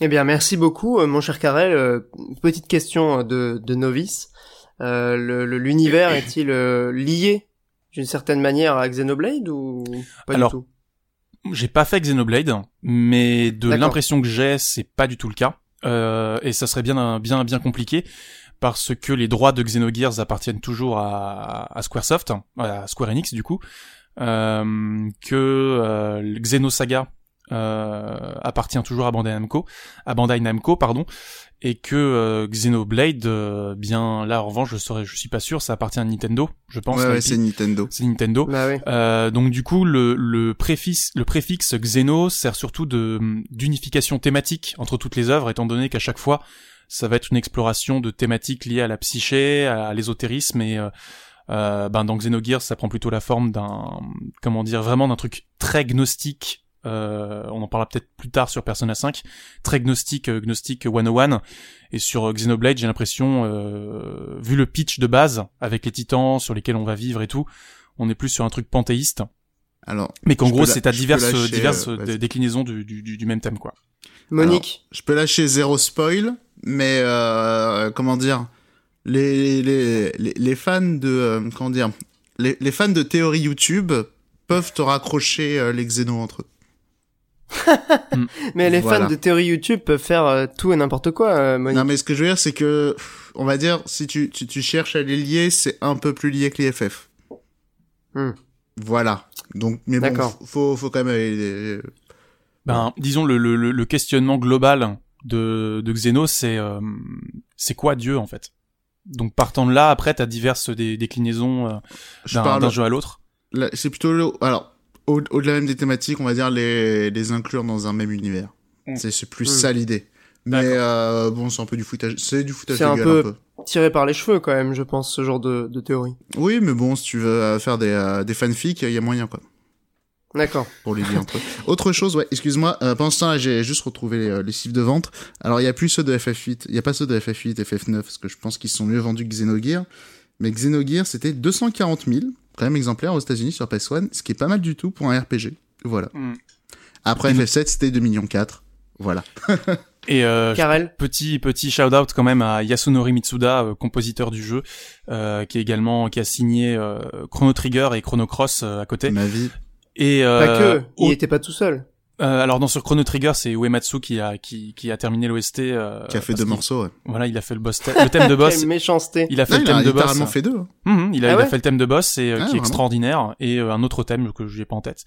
A: Eh bien, merci beaucoup, euh, mon cher Karel. Euh, petite question de, de novice. Euh, L'univers est-il lié d'une certaine manière à Xenoblade ou pas
D: Alors,
A: du tout?
D: J'ai pas fait Xenoblade, mais de l'impression que j'ai, c'est pas du tout le cas. Euh, et ça serait bien bien bien compliqué parce que les droits de Xenogears appartiennent toujours à, Squaresoft, à Square Enix du coup, euh, que euh, Xenosaga appartient toujours à Bandai Namco, à Bandai Namco pardon, et que euh, Xenoblade, euh, bien là en revanche je serais, je suis pas sûr, ça appartient à Nintendo, je pense.
C: Ouais, ouais c'est Nintendo.
D: C'est Nintendo.
A: Bah oui.
D: Euh, donc du coup le, le préfixe, le préfixe Xeno sert surtout de d'unification thématique entre toutes les œuvres, étant donné qu'à chaque fois ça va être une exploration de thématiques liées à la psyché, à l'ésotérisme et euh, euh, ben dans Xenogears ça prend plutôt la forme d'un comment dire vraiment d'un truc très gnostique euh, on en parlera peut-être plus tard sur Persona 5, très gnostique, euh, gnostique 101. Et sur Xenoblade, j'ai l'impression, euh, vu le pitch de base, avec les titans sur lesquels on va vivre et tout, on est plus sur un truc panthéiste.
C: Alors,
D: mais qu'en gros, c'est à diverses, lâcher, diverses euh, déclinaisons du, du, du, même thème, quoi.
A: Monique,
C: Alors, je peux lâcher zéro spoil, mais euh, comment dire, les les, les, les fans de euh, comment dire, les, les fans de théorie YouTube peuvent te raccrocher euh, les xénos entre eux.
A: mais les voilà. fans de théorie YouTube peuvent faire euh, tout et n'importe quoi, euh, Monique.
C: Non, mais ce que je veux dire, c'est que, on va dire, si tu, tu, tu cherches à les lier, c'est un peu plus lié que les FF.
A: Hmm.
C: Voilà. Donc, mais bon, faut, faut quand même aller...
D: Ben, disons, le, le, le questionnement global de, de Xeno, c'est, euh, c'est quoi Dieu, en fait? Donc, partant de là, après, t'as diverses déclinaisons euh, d'un jeu à l'autre.
C: C'est plutôt le, alors, au-delà au même des thématiques, on va dire les, les inclure dans un même univers. Mmh. C'est plus mmh. ça l'idée. Mais euh, bon, c'est un peu du foutage. C'est du foutage de
A: un
C: gueule
A: peu
C: un peu.
A: tiré par les cheveux quand même, je pense, ce genre de, de théorie.
C: Oui, mais bon, si tu veux faire des, euh, des fanfics, il y a moyen quoi.
A: D'accord.
C: Pour les lier entre eux. Autre chose, ouais, excuse-moi, euh, pendant ce temps-là, j'ai juste retrouvé les, les, chiffres de vente. Alors, il y a plus ceux de FF8, il y a pas ceux de FF8 et FF9, parce que je pense qu'ils sont mieux vendus que Xenogears. Mais Xenogears, c'était 240 000, quand même exemplaires aux États-Unis sur PS1, ce qui est pas mal du tout pour un RPG. Voilà. Mm. Après mmh. FF7, c'était 2 millions 4. Voilà.
D: Et euh,
A: Karel.
D: petit petit shout out quand même à Yasunori Mitsuda, euh, compositeur du jeu, euh, qui est également qui a signé euh, Chrono Trigger et Chrono Cross euh, à côté.
C: Ma vie.
D: Et
A: pas que, il au... était pas tout seul.
D: Alors dans sur Chrono Trigger, c'est Uematsu qui a qui qui a terminé l'OST.
C: qui a fait deux morceaux. Ouais.
D: Voilà, il a fait le boss le thème de boss.
A: Quelle méchanceté.
D: Il a fait
C: non,
D: le thème
C: il a
D: de boss.
C: fait deux.
D: Mmh, il a,
A: ah
D: il
A: ouais
D: a fait le thème de boss et
C: ah,
D: qui est extraordinaire et un autre thème que j'ai pas en tête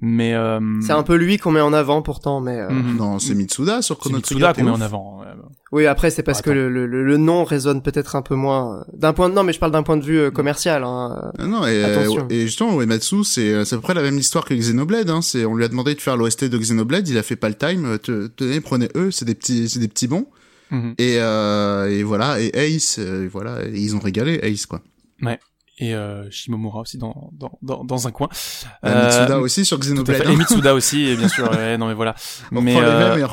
D: mais euh...
A: c'est un peu lui qu'on met en avant pourtant mais euh...
C: mmh. non c'est Mitsuda sur Chrono
D: Mitsuda qu'on met en avant ouais.
A: oui après c'est parce ah, que le, le, le, nom résonne peut-être un peu moins euh, d'un point de... non mais je parle d'un point de vue commercial hein.
C: ah non et,
A: Attention.
C: et justement Uematsu c'est c'est à peu près la même histoire que Xenoblade hein. c'est on lui a demandé de faire l'OST de Xenoblade il a fait pas le time tenez prenez eux c'est des petits c'est des petits bons
D: mmh.
C: et euh, et voilà et Ace et voilà et ils ont régalé Ace quoi
D: ouais et euh, Shimomura aussi dans dans dans, dans un coin.
C: Euh, Mitsuda aussi sur Xenoblade.
D: Et Mitsuda aussi, et bien sûr. ouais, non mais voilà.
C: On
D: mais,
C: les
D: euh,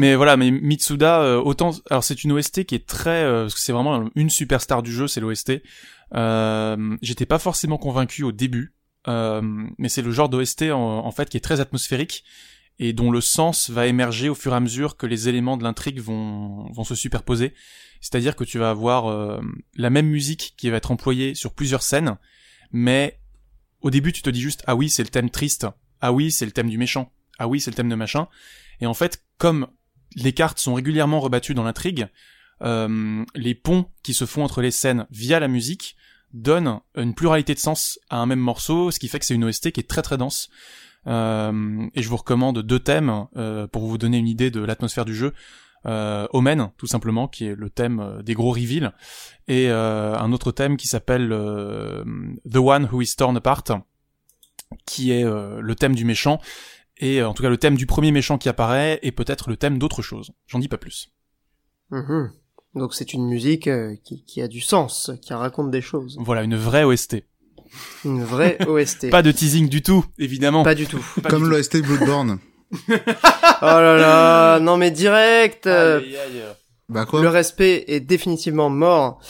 D: mais voilà, mais Mitsuda euh, autant. Alors c'est une OST qui est très euh, parce que c'est vraiment une superstar du jeu, c'est l'OST. Euh, J'étais pas forcément convaincu au début, mais c'est le genre d'OST en, en fait qui est très atmosphérique et dont le sens va émerger au fur et à mesure que les éléments de l'intrigue vont vont se superposer. C'est-à-dire que tu vas avoir euh, la même musique qui va être employée sur plusieurs scènes, mais au début tu te dis juste ah oui c'est le thème triste, ah oui c'est le thème du méchant, ah oui c'est le thème de machin, et en fait comme les cartes sont régulièrement rebattues dans l'intrigue, euh, les ponts qui se font entre les scènes via la musique donnent une pluralité de sens à un même morceau, ce qui fait que c'est une OST qui est très très dense. Euh, et je vous recommande deux thèmes pour vous donner une idée de l'atmosphère du jeu euh, Omen, tout simplement, qui est le thème euh, des gros reveals, et euh, un autre thème qui s'appelle euh, The One Who Is Torn Apart, qui est euh, le thème du méchant, et en tout cas le thème du premier méchant qui apparaît, et peut-être le thème d'autre chose. J'en dis pas plus.
A: Mmh. Donc c'est une musique euh, qui, qui a du sens, qui raconte des choses.
D: Voilà, une vraie OST.
A: Une vraie OST.
D: Pas de teasing du tout, évidemment.
A: Pas du tout.
D: Pas
C: Comme l'OST Bloodborne.
A: Oh là là, non mais direct.
D: Aïe, aïe, aïe.
C: bah quoi
A: Le respect est définitivement mort.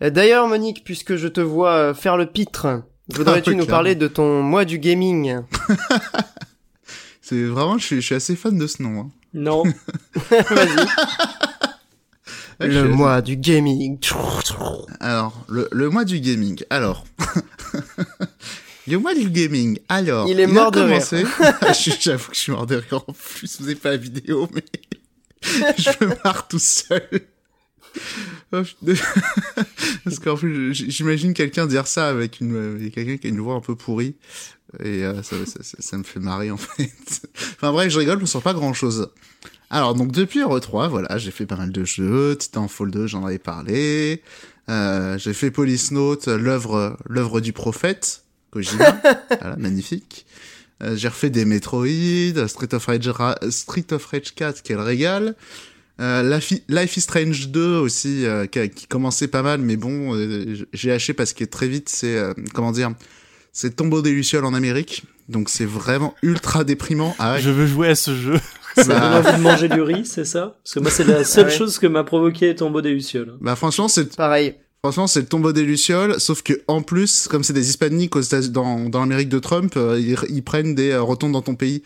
A: D'ailleurs, Monique, puisque je te vois euh, faire le pitre, voudrais-tu
C: Ah,
A: nous
C: clairement.
A: parler de ton mois du gaming?
C: C'est vraiment, je suis, je suis assez fan de ce nom. Hein.
B: Non.
A: Vas-y.
C: Ouais, je
A: le mois du gaming.
C: Alors, le, le mois du gaming. Alors. Du gaming. Alors.
A: Il est mort de
C: commencé- Ah, je- J'avoue que je suis mort de rire en plus. Vous n'avez pas la vidéo, mais. je me marre tout seul. Oh, je- Parce qu'en plus, je- j'imagine quelqu'un dire ça avec une, quelqu'un qui a une voix un peu pourrie. Et euh, ça, ça, ça, ça me fait marrer en fait. enfin bref, je rigole, mais sur pas grand chose. Alors donc depuis Euro 3, voilà, j'ai fait pas mal de jeux. Titanfall 2, j'en avais parlé. Euh, j'ai fait Police Note, l'œuvre, l'œuvre du prophète, Kojima. voilà, magnifique. Euh, j'ai refait des Metroid, Street of Rage, Ra- Street of Rage 4, quel régal. Euh, Life is Strange 2 aussi, euh, qui, a- qui commençait pas mal, mais bon, euh, j'ai haché parce que très vite, c'est, euh, comment dire, c'est Tombeau des Lucioles en Amérique. Donc c'est vraiment ultra déprimant. Ah ouais.
D: Je veux jouer à ce jeu.
B: Ça donne
C: bah,
B: envie de manger du riz, c'est ça? Parce que moi, c'est la seule
A: Ouais.
B: chose que m'a provoqué Tombeau des Lucioles.
C: bah franchement, c'est
A: Pareil.
C: Franchement, c'est le tombeau des Lucioles, sauf que en plus, comme c'est des hispaniques aux États dans, dans l'Amérique de Trump, euh, ils, ils prennent des euh, retombent dans ton pays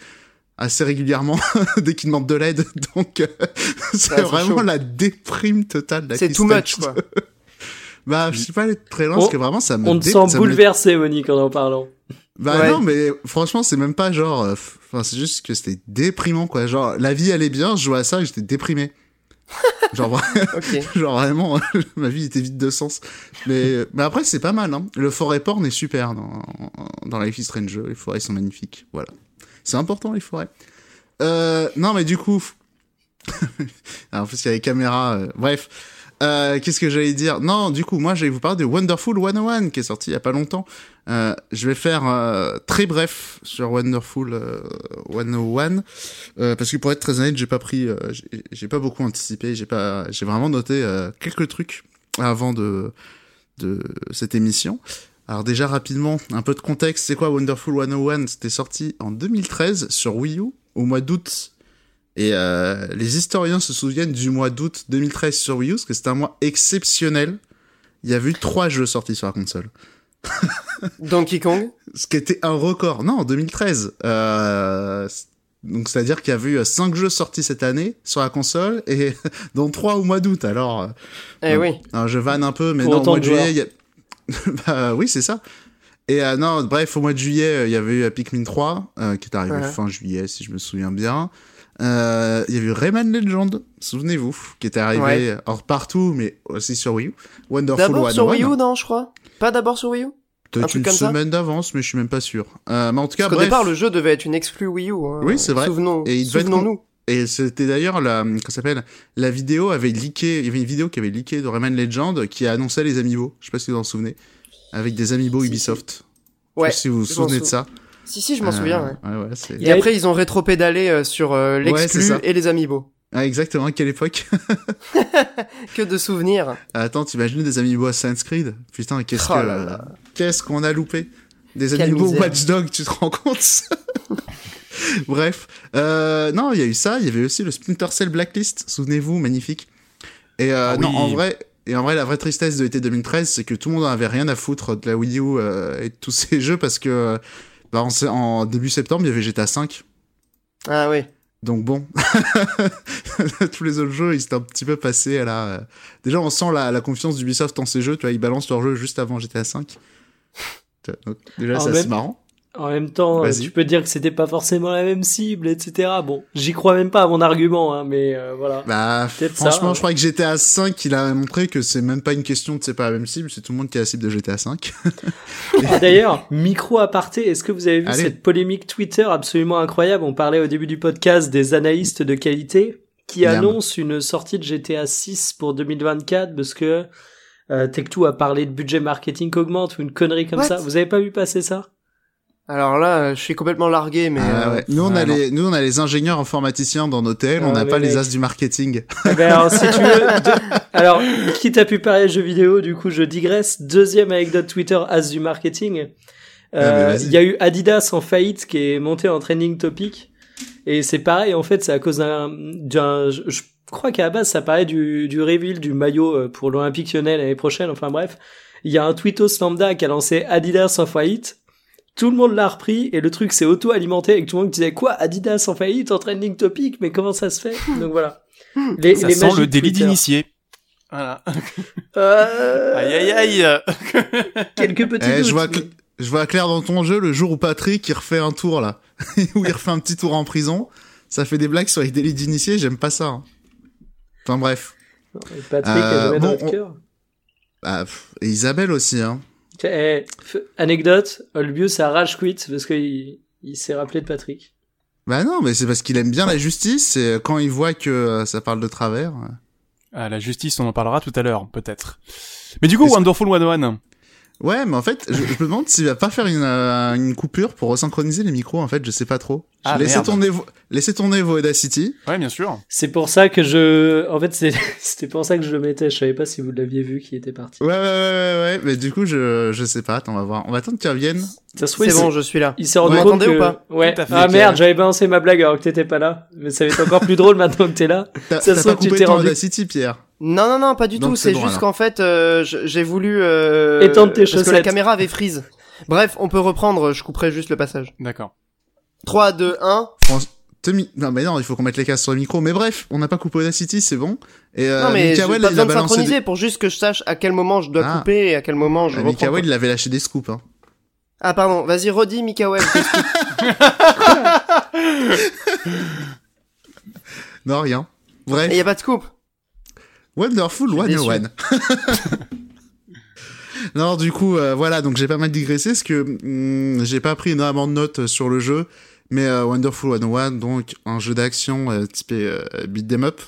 C: assez régulièrement dès qu'ils demandent de l'aide. Donc, euh, c'est
A: c'est
C: vraiment
A: chaud.
C: la déprime totale.
A: C'est too much, quoi.
C: Bah, je sais pas aller très loin, parce que vraiment, ça me
B: On te sent
C: me-
B: bouleversé, Monique, en en parlant.
C: Bah
A: Ouais.
C: non, mais franchement, c'est même pas genre... euh, Enfin, c'est juste que c'était déprimant, quoi. Genre, la vie allait bien, je jouais à ça et j'étais déprimé. genre, vraiment, ma vie était vide de sens. Mais, mais après, c'est pas mal. Hein. Le forêt porn est super dans, dans Life is Strange. Les forêts sont magnifiques. Voilà. C'est important, les forêts. Euh, non, mais du coup... Alors, en plus, il y a les caméras. euh, Bref. Euh, Qu'est-ce que j'allais dire? Non, du coup, moi, j'allais vous parler de Wonderful 101 qui est sorti il y a pas longtemps. Euh, je vais faire euh, très bref sur Wonderful euh, 101 euh, parce que pour être très honnête, j'ai pas pris, j'ai- pas beaucoup anticipé, j'ai pas, j'ai vraiment noté quelques trucs avant de de cette émission. Alors déjà rapidement, un peu de contexte, c'est quoi Wonderful 101 C'était sorti en 2013 sur Wii U au mois d'août. Et les historiens se souviennent du mois d'août 2013 sur Wii U, parce que c'était un mois exceptionnel. Il y a eu trois jeux sortis sur la console.
A: Donkey Kong.
C: Ce qui était un record. Non, en 2013. Euh, donc c'est-à-dire qu'il y a eu cinq jeux sortis cette année sur la console, et dont trois au mois d'août. Alors, euh,
A: Eh oui.
C: je vanne un peu, mais
B: Pour
C: non, au mois
B: de
C: juillet, il y a... bah oui, c'est ça. Et euh, non, bref, au mois de juillet, euh, il y avait eu euh, Pikmin 3, euh, qui est arrivé
A: Ouais.
C: fin juillet, si je me souviens bien. Euh, il y a eu Rayman Legend, souvenez-vous, qui était arrivé,
A: Ouais.
C: euh, hors partout, mais aussi sur Wii U. Wonderful
A: D'abord sur
C: 101.
A: Wii U, non, je crois. Pas d'abord sur Wii U?
C: Peut-être
A: truc
C: une semaine d'avance, mais je suis même pas sûr. Euh, mais en tout cas,
A: Parce
C: bref.
A: départ, le jeu devait être une exclue Wii U. hein.
C: Oui, c'est vrai.
A: Souvenons,
C: Et il être
A: souvenons-nous.
C: Et c'était d'ailleurs la, s'appelle, la vidéo avait leaké, il y avait une vidéo qui avait leaké de Rayman Legend qui annonçait les amiibo. Je sais pas si vous vous en souvenez. Avec des amiibo
A: Si,
C: Ubisoft.
A: Ouais.
C: Je sais pas si vous vous souvenez de ça.
A: Si, si, je m'en souviens, ouais.
C: Euh, Ouais, ouais, c'est...
A: Et après, ils ont rétropédalé euh, sur euh, l'exclu et les amiibo.
C: Ah, exactement, à quelle époque?
A: Que de souvenirs.
C: Attends, t'imagines des amiibo Assassin's Creed? Putain, qu'est-ce
A: Oh
C: que, qu'est-ce qu'on a loupé? Des amiibo. Watch Dog, tu te rends compte? Bref. Euh, non, il y a eu ça, il y avait aussi le Splinter Cell Blacklist, souvenez-vous, magnifique. Et euh,
D: Ah
C: non,
D: oui.
C: en vrai, et en vrai, la vraie tristesse de l'été 2013, c'est que tout le monde avait rien à foutre de la Wii U euh, et de tous ces jeux parce que, bah, en, en début septembre, il y avait GTA V.
A: Ah oui.
C: Donc bon, tous les autres jeux, ils étaient un petit peu passés à la. Déjà, on sent la, la confiance d'Ubisoft en ces jeux. Tu vois, ils balancent leur jeu juste avant GTA V. Donc, déjà, c'est marrant.
B: En même temps, euh, tu peux dire que c'était pas forcément la même cible, etc. Bon, j'y crois même pas à mon argument, hein, mais euh, voilà.
C: Bah,
B: ça,
C: franchement,
B: ouais.
C: je crois que GTA V, il a montré que c'est même pas une question de c'est pas la même cible, c'est tout le monde qui est la cible de GTA V.
B: Ah, D'ailleurs, micro aparté, est-ce que vous avez vu
C: Allez.
B: cette polémique Twitter absolument incroyable? On parlait au début du podcast des analystes de qualité qui annoncent une sortie de GTA 6 pour 2024 parce que euh, Tech2 a parlé de budget marketing qui augmente ou une connerie comme
A: What?
B: ça. Vous avez pas vu passer ça?
A: Alors là, je suis complètement largué, mais
C: Ah
A: euh,
C: ouais. Nous, on a
D: non.
C: les, nous, on a les ingénieurs informaticiens dans nos TL,
B: Ah,
C: on n'a
B: mais
C: pas les as du marketing.
B: Eh ben, alors, si tu veux, de- alors, quitte à pu parler jeux vidéo, du coup, je digresse. Deuxième anecdote Twitter, as du marketing.
C: Ah,
B: Euh,
C: vas-y.
B: Il y a eu Adidas en faillite qui est monté en trending topic. Et c'est pareil, en fait, c'est à cause d'un, d'un, je, je crois qu'à la base, ça parlait du, du reveal du maillot euh, pour l'Olympique Lyonnais l'année prochaine. Enfin bref, il y a un tweetos lambda qui a lancé Adidas en faillite. Tout le monde l'a repris et le truc s'est auto-alimenté avec tout le monde qui disait quoi Adidas en faillite en trending topic mais comment ça se fait donc voilà les,
D: Ça
B: les
D: sent le délit d'initié. Voilà.
B: Euh,
D: Aïe aïe aïe.
B: quelques petits
C: Eh,
B: doutes,
C: je vois,
B: mais-
C: je vois clair dans ton jeu le jour où Patrick il refait un tour là, où il refait un petit tour en prison. Ça fait des blagues sur les délits d'initié, j'aime pas ça. hein. Enfin bref.
B: Patrick
C: Euh,
B: jamais dans
C: bon, on-
B: cœur
C: Ah, pff, et Isabelle aussi, hein.
B: Eh, anecdote Olbius a rage quit parce qu'il il s'est rappelé de Patrick
C: Bah non, mais c'est parce qu'il aime bien la justice et quand il voit que euh, ça parle de travers. euh,
D: Ah, la justice, on en parlera tout à l'heure, peut-être. Mais du coup, Wonderful 101.
C: Ouais, mais en fait, je, je me demande s'il va pas faire une, euh, une coupure pour resynchroniser les micros. En fait, je sais pas trop.
D: Ah,
C: laissez tourner, vo- laissez tourner vos Audacity.
D: Ouais, bien sûr.
B: c'est pour ça que je en fait c'est c'était pour ça que je le mettais je savais pas si vous l'aviez vu qui était parti
C: Ouais, ouais, ouais, ouais, ouais. Mais du coup, je, je sais pas. Attends, on va voir. On va attendre qu'il revienne.
B: ça se trouve,
A: c'est bon, je suis là.
B: il s'est rendu
A: Vous
B: compte
A: m'entendez
B: que
A: ou pas?
B: Ouais ah merde j'avais balancé ma blague alors que t'étais pas là mais ça va être encore plus drôle maintenant que t'es là
C: T'as
B: Ça
C: t'as
B: se
C: pas
B: trouve, tu
C: coupé
B: t'es
C: ton
B: rendu-
C: Audacity, Pierre.
A: Non, non, non, pas du
C: Donc
A: tout.
C: c'est
A: juste qu'en fait, euh, j'ai voulu euh,
B: Étendre tes
A: parce que la caméra avait freeze. Bref, on peut reprendre. Je couperai juste le passage.
D: D'accord.
A: 3, 2, 1.
C: Fran- te mi- Non, mais non, il faut qu'on mette les casques sur le micro. Mais bref, on n'a pas coupé Audacity, c'est bon. Et euh,
A: non, mais j'ai
C: Mikael,
A: pas
C: il a
A: besoin de
C: balancé.
A: synchroniser
C: Des...
A: pour juste que je sache à quel moment je dois
C: Ah.
A: couper et à quel moment je
C: Ah,
A: reprends.
C: Mikael,
A: quoi.
C: il avait lâché des scoops. Hein.
A: Ah, pardon. Vas-y, redis, Mikael.
C: Non, rien. Bref.
A: Et y a pas de scoop.
C: Wonderful
A: Je suis déçu.
C: 101. non, du coup, euh, voilà, donc j'ai pas mal digressé parce que hum, j'ai pas pris énormément de notes sur le jeu, mais euh, Wonderful 101, donc un jeu d'action euh, typé euh, beat 'em up,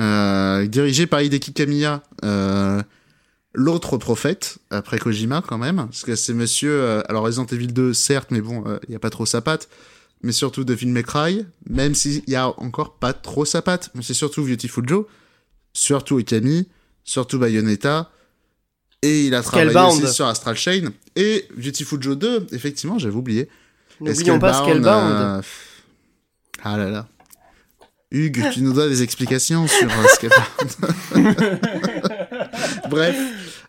C: euh, dirigé par Hideki Kamiya, euh, l'autre prophète après Kojima quand même, parce que c'est Monsieur, euh, alors Resident Evil 2 certes, mais bon, il y a pas trop sa patte. Mais surtout Devil May Cry, même s'il y a encore pas trop sa patte, mais c'est surtout Beautiful Joe, surtout Okami, surtout Bayonetta, et il a travaillé aussi sur Astral Chain, et Beautiful Joe 2, effectivement, j'avais oublié.
A: N'oublions pas Scalebound.
C: euh, Ah là là. Hugues, tu nous donnes des explications sur euh, Scalebound. Bref.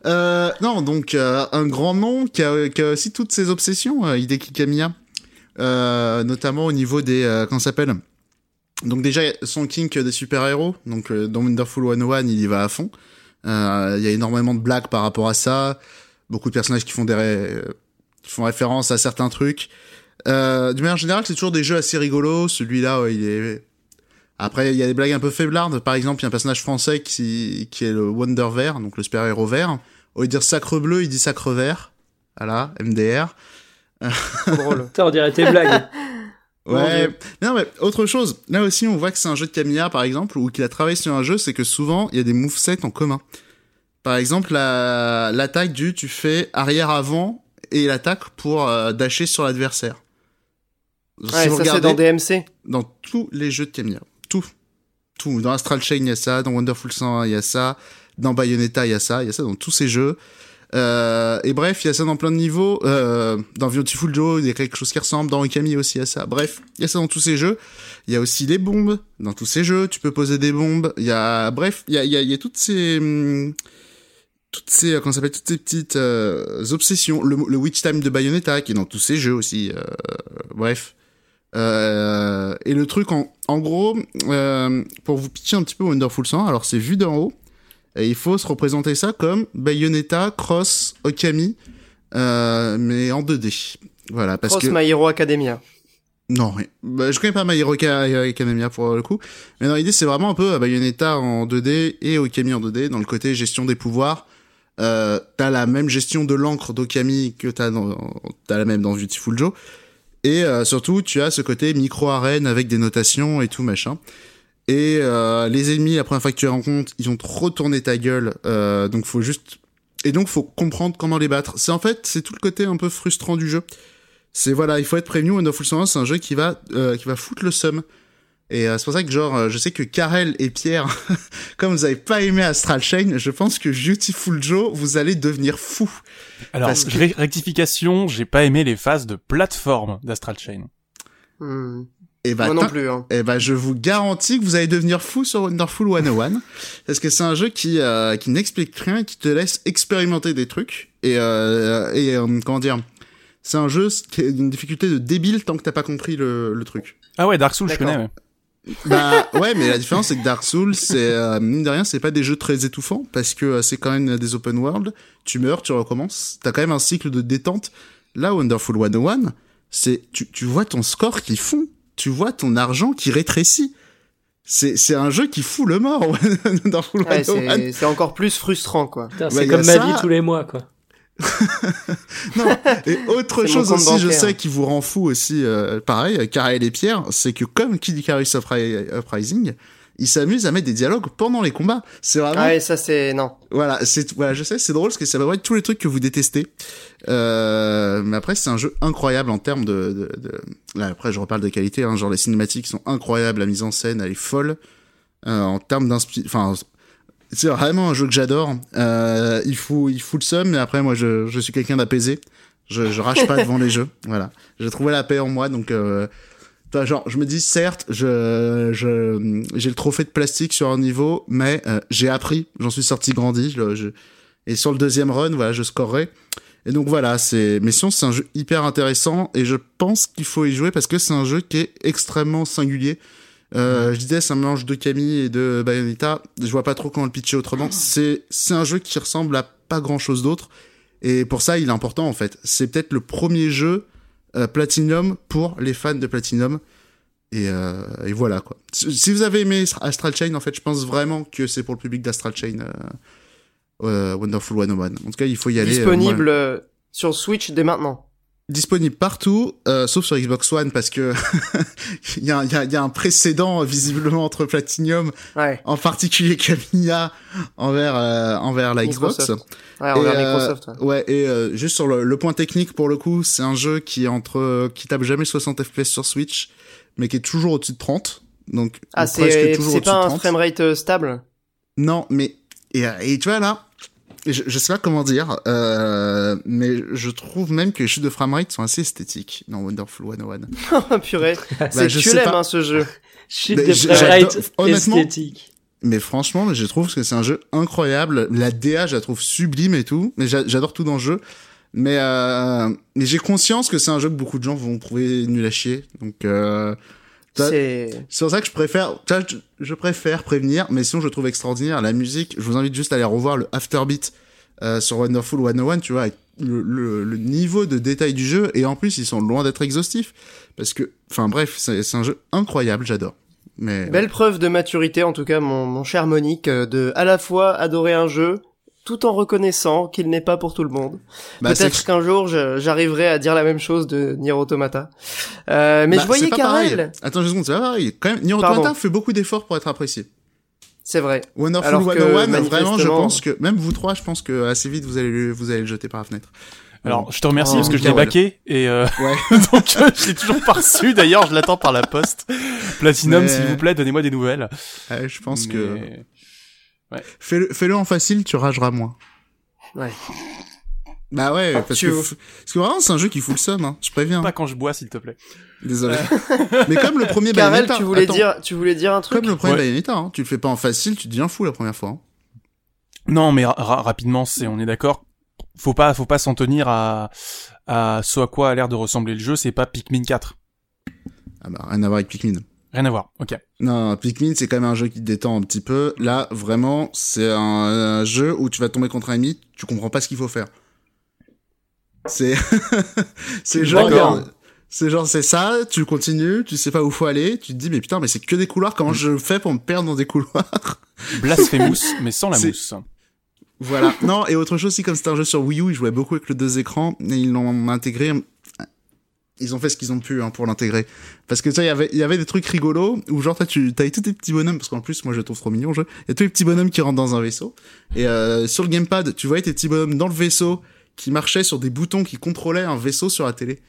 C: Euh, non, donc euh, un grand nom qui a, qui a aussi toutes ses obsessions, euh, Hideki Kamiya. Euh, notamment au niveau des... Euh, comment ça s'appelle? Donc déjà, son kink des super-héros. Donc euh, dans Wonderful 101, il y va à fond. Euh, Il y a énormément de blagues par rapport à ça. Beaucoup de personnages qui font des... ré- qui font référence à certains trucs. Euh, de manière générale, c'est toujours des jeux assez rigolos. Celui-là, ouais, il est... Après, il y a des blagues un peu faiblardes. Par exemple, il y a un personnage français qui, qui est le Wonder Vert, donc le super-héros vert. Au lieu de dire sacre bleu, il dit sacre vert. Voilà, MDR.
A: Trop drôle.
B: Putain, on dirait tes blagues
C: Ouais. Non, mais autre chose. Là aussi, on voit que c'est un jeu de Camilla, par exemple, ou qu'il a travaillé sur un jeu, c'est que souvent, il y a des movesets en commun. Par exemple, la, l'attaque du tu fais arrière-avant et l'attaque pour euh, dasher sur l'adversaire. Si
A: Ouais,
C: vous
A: ça c'est dans DMC.
C: dans tous les jeux de Camilla. Tout. Tout. Dans Astral Chain, il y a ça. Dans Wonderful 101, il y a ça. Dans Bayonetta, il y a ça. Il y a ça dans tous ces jeux. Euh, et bref, il y a ça dans plein de niveaux. Euh, dans Beautiful Joe, il y a quelque chose qui ressemble. Dans Okami aussi, il y a ça. Bref, il y a ça dans tous ces jeux. Il y a aussi les bombes. Dans tous ces jeux, tu peux poser des bombes. Il y a, bref, il y a, toutes ces, hum, toutes ces, euh, comment s'appelle, toutes ces petites euh, obsessions. Le, le Witch Time de Bayonetta, qui est dans tous ces jeux aussi. Bref. Et le truc, en, gros, pour vous pitcher un petit peu Wonderful 100, alors c'est vu d'en haut, et il faut se représenter ça comme Bayonetta, Cross, Okami, euh, mais en 2D. Voilà, parce
A: Cross
C: que...
A: My Hero Academia.
C: Non. Bah, je connais pas My Hero Ca- Academia pour le coup. Mais non, l'idée c'est vraiment un peu euh, Bayonetta en 2D et Okami en 2D dans le côté gestion des pouvoirs. Euh, t'as la même gestion de l'encre d'Okami que t'as dans, t'as la même dans Beautiful Joe. Et euh, surtout, tu as ce côté micro-arène avec des notations et tout machin. Et euh, les ennemis, la première fois que tu les rencontres, ils ont trop tourné ta gueule. Euh, donc faut juste... Et donc faut comprendre comment les battre. C'est en fait, c'est tout le côté un peu frustrant du jeu. C'est voilà, il faut être prévenu. Wonderful 101, c'est un jeu qui va euh, qui va foutre le seum. Et euh, c'est pour ça que genre, euh, je sais que Karel et Pierre, comme vous avez pas aimé Astral Chain, je pense que Beautiful Joe, vous allez devenir fou.
D: Alors,
C: Parce que-
D: ré- rectification, j'ai pas aimé les phases de plateforme d'Astral Chain.
A: Hmm.
C: Et bah,
A: Moi non plus. Hein.
C: Eh ben, je vous garantis que vous allez devenir fou sur Wonderful 101. parce que c'est un jeu qui, euh, qui n'explique rien, qui te laisse expérimenter des trucs. Et, euh, et euh, comment dire C'est un jeu qui a une difficulté de débile tant que t'as pas compris le, le truc.
D: Ah ouais, Dark Souls, je connais. ouais.
C: Bah ouais, mais la différence c'est que Dark Souls, c'est euh, mine de rien, c'est pas des jeux très étouffants parce que euh, c'est quand même des open world. Tu meurs, tu recommences. T'as quand même un cycle de détente. Là, Wonderful 101, c'est tu, tu vois ton score qui fond, tu vois ton argent qui rétrécit. C'est c'est un jeu qui fout le mort.
A: Ouais,
C: 101.
A: c'est c'est encore plus frustrant, quoi.
B: Putain,
C: Ouais,
B: c'est comme ma
C: ça.
B: vie tous les mois, quoi.
C: Non. Et autre chose aussi, je sais qui vous rend fou aussi, euh, pareil, Karel et Pierre, c'est que comme Kid Icarus Upri- Uprising, ils s'amusent à mettre des dialogues pendant les combats. C'est vraiment
A: Ah ouais, ça c'est non.
C: Voilà, c'est voilà, je sais, c'est drôle parce que ça va être tous les trucs que vous détestez. Euh, mais après, c'est un jeu incroyable en termes de, de, de- Là, après, je reparle de qualité. Hein, genre les cinématiques sont incroyables, la mise en scène, elle est folle. Euh, en termes d'inspi, enfin, c'est vraiment un jeu que j'adore. Euh, il faut, il fout le seum, mais après, moi, je, je suis quelqu'un d'apaisé. Je, je rage pas devant les jeux. Voilà, j'ai trouvé la paix en moi, donc. Euh, genre, je me dis, certes, je, je, j'ai le trophée de plastique sur un niveau, mais euh, j'ai appris, j'en suis sorti grandi. Je, je- et sur le deuxième run, voilà, je scorerai. Et donc voilà, c'est, mais sinon, c'est un jeu hyper intéressant et je pense qu'il faut y jouer parce que c'est un jeu qui est extrêmement singulier. Euh, Je disais, c'est un mélange de Camille et de Bayonetta. Je vois pas trop comment le pitcher autrement. C'est, c'est un jeu qui ressemble à pas grand chose d'autre. Et pour ça, il est important en fait. C'est peut-être le premier jeu Platinum pour les fans de Platinum. Et, euh, et voilà quoi. Si vous avez aimé Astral Chain, en fait, je pense vraiment que c'est pour le public d'Astral Chain. Euh, euh, Wonderful 101. En tout cas, il faut y aller. euh,
A: Disponible euh, sur Switch dès maintenant.
C: Disponible partout, euh, sauf sur Xbox One parce que il y y, y a un précédent visiblement entre Platinum,
A: Ouais.
C: en particulier Camilla envers euh, envers la Xbox.
A: Ouais, envers
C: Et, euh,
A: Microsoft. ouais.
C: Ouais, et euh, juste sur le, le point technique pour le coup, c'est un jeu qui est entre qui tape jamais 60 FPS sur Switch, mais qui est toujours au-dessus de 30. Donc
A: Ah, c'est pas
C: de
A: un
C: 30.
A: framerate euh, stable?
C: Non, mais et, et tu vois là, je, je sais pas comment dire, euh, mais je trouve même que les chutes de framerate sont assez esthétiques dans Wonderful 101.
A: Oh purée.
C: Bah,
A: c'est
C: je
A: tu l'aimes hein, ce jeu.
B: Chute
C: j-
B: framerate esthétique.
C: Mais franchement, je trouve que c'est un jeu incroyable. La DA, je la trouve sublime et tout. Mais j'a- j'adore tout dans le jeu. Mais, euh, mais j'ai conscience que c'est un jeu que beaucoup de gens vont trouver nul à chier. Donc, euh,
A: C'est
C: c'est pour ça que je préfère, je, préfère prévenir. Mais sinon, je trouve extraordinaire. La musique, je vous invite juste à aller revoir le Afterbeat euh, sur Wonderful 101, tu vois, avec le, le, le niveau de détail du jeu. Et en plus, ils sont loin d'être exhaustifs. Parce que, enfin bref, c'est c'est un jeu incroyable, j'adore. Mais
A: belle preuve de maturité en tout cas mon, mon cher Monique euh, de à la fois adorer un jeu tout en reconnaissant qu'il n'est pas pour tout le monde.
C: bah, c'est-
A: Peut-être qu'un jour j'arriverai à dire la même chose de Nier Automata. Euh, mais
C: bah,
A: je voyais. Karel.
C: Attends une seconde, c'est pas pareil. Quand même, Nier
A: Pardon.
C: Automata fait beaucoup d'efforts pour être apprécié.
A: C'est vrai.
C: Wonderful
A: Alors que,
C: 101, vraiment, je pense que, même vous trois, je pense que assez vite, vous allez le, vous allez le jeter par la fenêtre.
D: Alors, je te remercie
A: Oh,
D: parce que je l'ai baqué et euh,
C: Ouais.
D: donc euh, je l'ai toujours pas reçu. D'ailleurs, je l'attends par la poste. Platinum,
C: Mais-
D: s'il vous plaît, donnez-moi des nouvelles.
C: Ouais, je pense que,
D: Mais-
C: fais-le, fais-le en facile, tu rageras moins.
A: Ouais.
C: Bah ouais, parce
A: Tu-
C: que, parce que vraiment, c'est un jeu qui fout le seum, hein. Je préviens.
D: Pas quand je bois, s'il te plaît.
C: Désolé. Mais comme le premier
A: Karel,
C: Bayonetta.
A: tu voulais
C: attends,
A: dire tu voulais dire un truc
C: Comme le premier
D: Ouais.
C: Bayonetta, hein. Tu le fais pas en facile, tu deviens fou la première fois. hein.
D: Non, mais ra- ra- rapidement, c'est, on est d'accord. Faut pas, faut pas s'en tenir à, à ce à quoi a l'air de ressembler le jeu. C'est pas Pikmin 4.
C: Ah bah, rien à voir avec Pikmin.
D: Rien à voir. Ok.
C: Non, Pikmin, c'est quand même un jeu qui te détend un petit peu. Là, vraiment, c'est un, un jeu où tu vas tomber contre un ennemi, tu comprends pas ce qu'il faut faire. C'est, c'est genre, c'est genre, c'est ça, tu continues, tu sais pas où faut aller, tu te dis, mais putain, mais c'est que des couloirs, comment je fais pour me perdre dans des couloirs?
D: Blasphemous, mais sans la
C: C'est-
D: mousse.
C: Voilà. Non, et autre chose aussi, comme c'était un jeu sur Wii U, ils jouaient beaucoup avec le deux écrans, et ils l'ont intégré, ils ont fait ce qu'ils ont pu, hein, pour l'intégrer. Parce que tu sais, il y avait, il y avait des trucs rigolos, où genre, toi, tu, t'avais tous tes petits bonhommes, parce qu'en plus, moi, je trouve trop mignon, le jeu. Il y a tous les petits bonhommes qui rentrent dans un vaisseau. Et, euh, sur le gamepad, tu voyais tes petits bonhommes dans le vaisseau, qui marchaient sur des boutons qui contrôlaient un vaisseau sur la télé.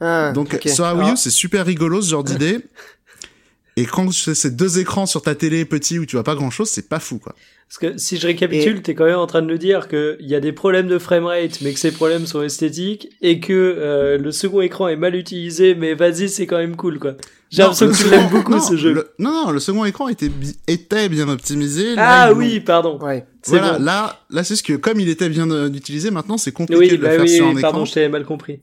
A: Ah,
C: Donc sur la Wii U,
A: Alors,
C: c'est super rigolo ce genre d'idée. Et quand c'est deux écrans sur ta télé petit où tu vois pas grand chose, c'est pas fou quoi.
B: Parce que si je récapitule, t'es quand même en train de nous dire qu'il y a des problèmes de framerate, mais que ces problèmes sont esthétiques, et que euh, le second écran est mal utilisé, mais vas-y, c'est quand même cool, quoi. J'ai l'impression
C: le
B: que tu
C: second-
B: l'aimes beaucoup,
C: non,
B: ce jeu.
C: le- non, non, le second écran était, bi- était bien optimisé. Là,
B: Ah oui, pardon.
A: Ouais.
B: C'est
C: Voilà,
B: bon.
C: là, là c'est ce que comme il était bien euh, utilisé, maintenant c'est compliqué
B: Oui,
C: de le
B: bah
C: faire
B: oui,
C: sur un
B: pardon,
C: écran.
B: je t'avais mal compris.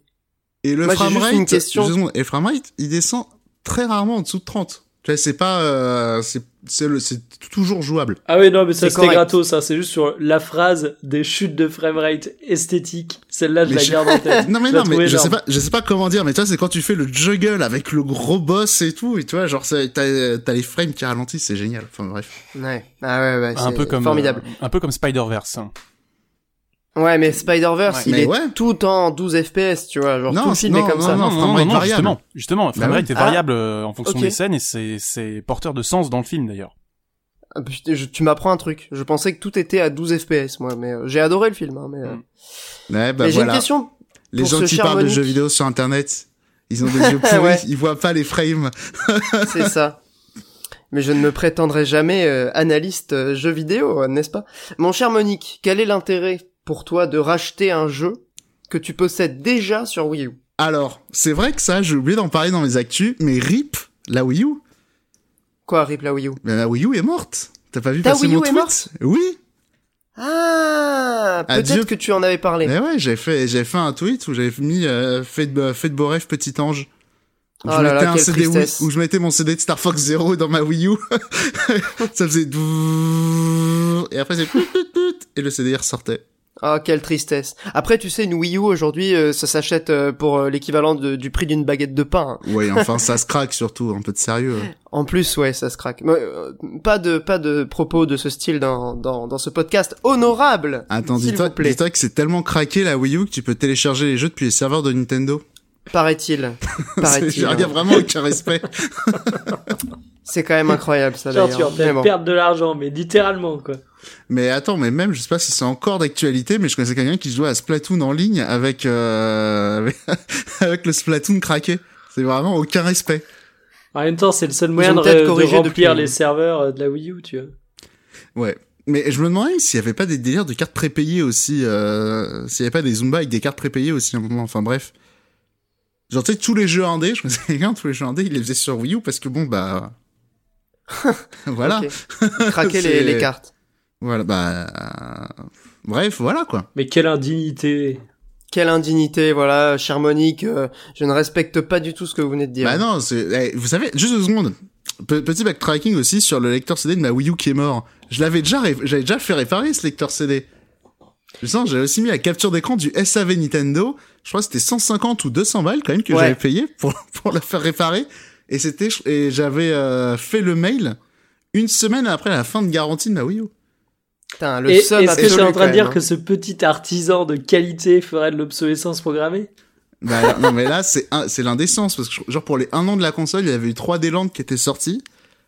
C: Et le framerate,
A: question.
C: et le framerate, il descend très rarement en dessous de 30. Tu vois, c'est pas, euh, c'est, c'est le, c'est toujours jouable.
B: Ah oui, non, mais ça
A: C'est
B: c'était
A: correct.
B: gratos, ça. C'est juste sur la phrase des chutes de framerate esthétique. Celle-là, je
C: Mais
B: la
C: je-
B: garde en tête.
C: Non mais
B: Je
C: non mais je sais pas je sais pas comment dire mais tu vois c'est quand tu fais le juggle avec le gros boss et tout et tu vois genre t'as t'as les frames qui ralentissent c'est génial enfin bref
A: Ouais. Ah ouais, ouais.
D: un
A: c'est
D: peu comme
A: formidable.
D: euh, un peu comme Spider-Verse. hein.
A: Ouais, mais Spider-Verse,
D: Ouais.
A: il
C: Mais
A: est
C: ouais.
A: tout en 12 FPS, tu vois. Genre,
C: Non,
A: tout le film
C: non,
A: est comme
C: non,
A: ça.
C: non, framerate variable.
D: justement, justement, le
C: Bah
D: framerate
C: oui.
D: est
A: Ah.
D: variable euh, en fonction
A: Ok.
D: des scènes et c'est c'est porteur de sens dans le film d'ailleurs.
A: Ah, je- tu m'apprends un truc. Je pensais que tout était à 12 FPS, moi, mais euh, j'ai adoré le film. Hein, mais euh,
D: Mm.
C: ouais bah
A: mais j'ai
C: voilà
A: une question.
C: les gens qui
A: cher
C: parlent de
A: Monique.
C: jeux vidéo sur internet ils ont des yeux pourris
A: Ouais.
C: ils voient pas les frames
A: C'est ça. Mais je ne me prétendrai jamais euh, analyste euh, jeux vidéo, euh, n'est-ce pas? Mon cher Monique, quel est l'intérêt pour toi de racheter un jeu que tu possèdes déjà sur Wii U.
C: Alors c'est vrai que ça j'ai oublié d'en parler dans mes actus mais RIP la Wii U.
A: Quoi, Rip la Wii U?
C: Ben, la Wii U est morte. T'as pas vu
A: Ta
C: passer
A: Wii U
C: mon
A: est
C: tweet?
A: morte?
C: Oui.
A: Ah, peut-être que tu en avais parlé.
C: Mais ouais, j'ai fait, j'ai fait un tweet où j'avais mis euh, fait de, fait de beau rêve, petit ange. Où,
A: Oh
C: je
A: là
C: mettais
A: là,
C: un CD Wii- où je mettais mon CD de Star Fox Zero dans ma Wii U. ça faisait et après c'est et le CD ressortait.
A: Ah, quelle tristesse. Après, tu sais, une Wii U aujourd'hui, euh, ça s'achète euh, pour euh, l'équivalent du prix d'une baguette de pain. hein.
C: Ouais, enfin ça se craque surtout, un peu de sérieux.
A: En plus, ouais, ça se craque. Mais, euh, pas de pas de propos de ce style dans dans, dans ce podcast honorable.
C: Attends, dis-toi, dis-toi que c'est tellement craqué la Wii U que tu peux télécharger les jeux depuis les serveurs de Nintendo.
A: Paraît-il. Paraît-il.
C: Il y a vraiment aucun respect.
A: C'est quand même incroyable ça
B: Genre, tu vas peut-être
A: Mais bon.
B: perdre de l'argent, mais littéralement, quoi.
C: Mais attends, mais même, je sais pas si c'est encore d'actualité, mais je connaissais quelqu'un qui jouait à Splatoon en ligne avec, euh, avec, avec le Splatoon craqué. C'est vraiment aucun respect.
B: En même temps, c'est le seul
A: Ils
B: moyen de, de remplir
A: depuis.
B: les serveurs euh, de la Wii U, tu vois.
C: Ouais. Mais je me demandais s'il y avait pas des délires de cartes prépayées aussi, euh, s'il y avait pas des Zumba avec des cartes prépayées aussi à un moment, enfin bref. Genre, tu sais, tous les jeux indés, je connaissais quelqu'un, tous les jeux indés, il les faisait sur Wii U parce que bon, bah, voilà.
A: Craquer les, cartes.
C: Voilà, bah, euh, bref, voilà, quoi.
B: Mais quelle indignité.
A: Quelle indignité, voilà, cher Monique. euh, je ne respecte pas du tout ce que vous venez de dire.
C: Bah non, eh, vous savez, juste deux secondes. Pe- petit backtracking aussi sur le lecteur CD de ma Wii U qui est mort. Je l'avais déjà, j'avais déjà fait réparer ce lecteur CD. Je sens, j'avais aussi mis la capture d'écran du SAV Nintendo. Je crois que c'était 150 ou 200 balles quand même que
A: Ouais.
C: j'avais payé pour, pour le faire réparer. Et c'était, et j'avais euh, fait le mail une semaine après la fin de garantie de ma Wii U.
A: Putain, le
B: est-ce que tu es
A: absolu,
B: en train de dire que
A: hein.
B: ce petit artisan de qualité ferait de l'obsolescence programmée
C: Bah, non, mais là, c'est un- c'est l'indécence, parce que, genre, pour les un an de la console, il y avait eu 3D Land qui était sorti,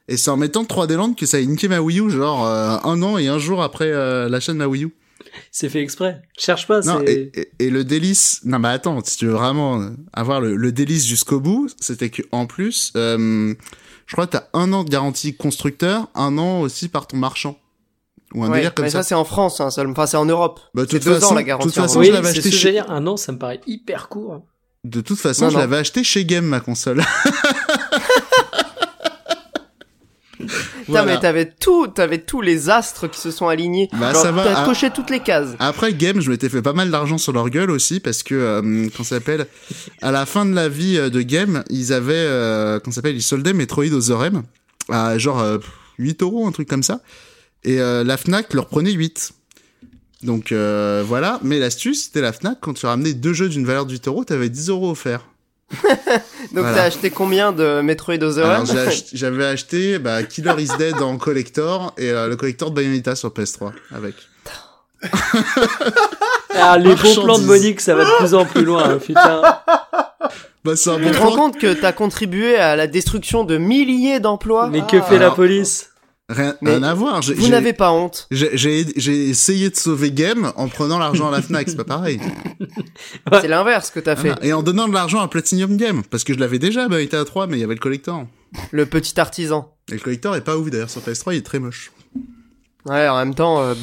C: et c'est en mettant 3D Land que ça a niqué ma Wii U, genre, euh, un an et un jour après euh, l'achat de ma Wii U.
B: C'est fait exprès. Cherche pas,
C: Non,
B: c'est...
C: et, et, et le délice, non, mais attends, si tu veux vraiment avoir le, le délice jusqu'au bout, c'était que, en plus, euh, je crois que t'as un an de garantie constructeur, un an aussi par ton marchand. Ou un
A: Ouais,
C: délire comme
A: mais
C: ça.
A: ça, c'est en France, hein, ça- enfin c'est en Europe.
C: Bah, de
A: c'est
C: toute
A: deux
C: façon-
A: ans la
C: de
A: garantie.
C: toute
A: en
C: façon,
A: vrai.
C: je
B: Oui,
C: l'avais
B: c'est
C: acheté chez-.
B: Un an, ça me paraît hyper court.
C: De toute façon,
A: Non,
C: je l'avais acheté chez Game, ma console.
A: Putain, mais t'avais tout, t'avais tous les astres qui se sont alignés.
C: Bah,
A: Genre,
C: ça va,
A: T'as
C: ah.
A: coché toutes les cases.
C: Après Game, je m'étais fait pas mal d'argent sur leur gueule aussi parce que euh, qu'on s'appelle à la fin de la vie euh, de Game, ils avaient euh, qu'on s'appelle ils soldaient Metroid aux Orem à genre euh, 8 euros un truc comme ça et euh, la Fnac leur prenait 8. Donc euh, voilà, mais l'astuce c'était la Fnac quand tu ramenais deux jeux d'une valeur de 8 euros, t'avais 10 euros offerts.
A: Donc
C: Voilà.
A: t'as acheté combien de Metroid Other
C: j'avais acheté bah, Killer is Dead en collector et euh, le collector de Bayonetta sur PS3 avec.
B: Ah, les bons plans de Monique, ça va de plus en plus loin, hein, putain.
C: Bah
A: Tu te rends compte que t'as contribué à la destruction de milliers d'emplois
B: Mais que fait
C: Alors-
B: la police?
C: Rien, rien à voir.
A: Vous n'avez pas honte.
C: J'ai essayé de sauver Game en prenant l'argent à la Fnac, c'est pas pareil.
B: Ouais.
A: C'est l'inverse que t'as fait.
C: Voilà. Et en donnant de l'argent à Platinum Game, parce que je l'avais déjà, bah, il était à 3, mais il y avait le collector.
A: Le petit artisan.
C: Et le collector est pas ouf d'ailleurs sur PS3, il est très moche.
A: Ouais, en même temps, euh,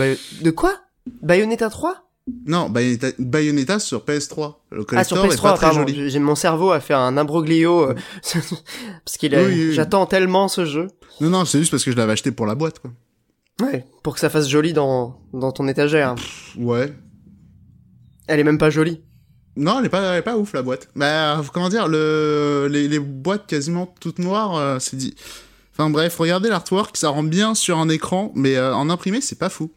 A: de quoi? Bayonetta 3
C: Non, Bayonetta, Bayonetta sur PS3. Le
A: Ah, sur
C: collector est pas
A: PS3,
C: très
A: pardon.
C: joli.
A: J'ai mon cerveau a fait un imbroglio euh, parce qu'il.
C: Oui, oui, oui.
A: J'attends tellement ce jeu.
C: Non, non, c'est juste parce que je l'avais acheté pour la boîte, quoi.
A: Ouais, pour que ça fasse joli dans dans ton étagère.
C: Ouais.
A: Elle est même pas jolie.
C: Non, elle est pas, elle est pas ouf la boîte. Bah, comment dire, le, les, les boîtes quasiment toutes noires, euh, c'est dit. Enfin bref, regardez l'artwork, ça rend bien sur un écran, mais euh, en imprimé, c'est pas fou.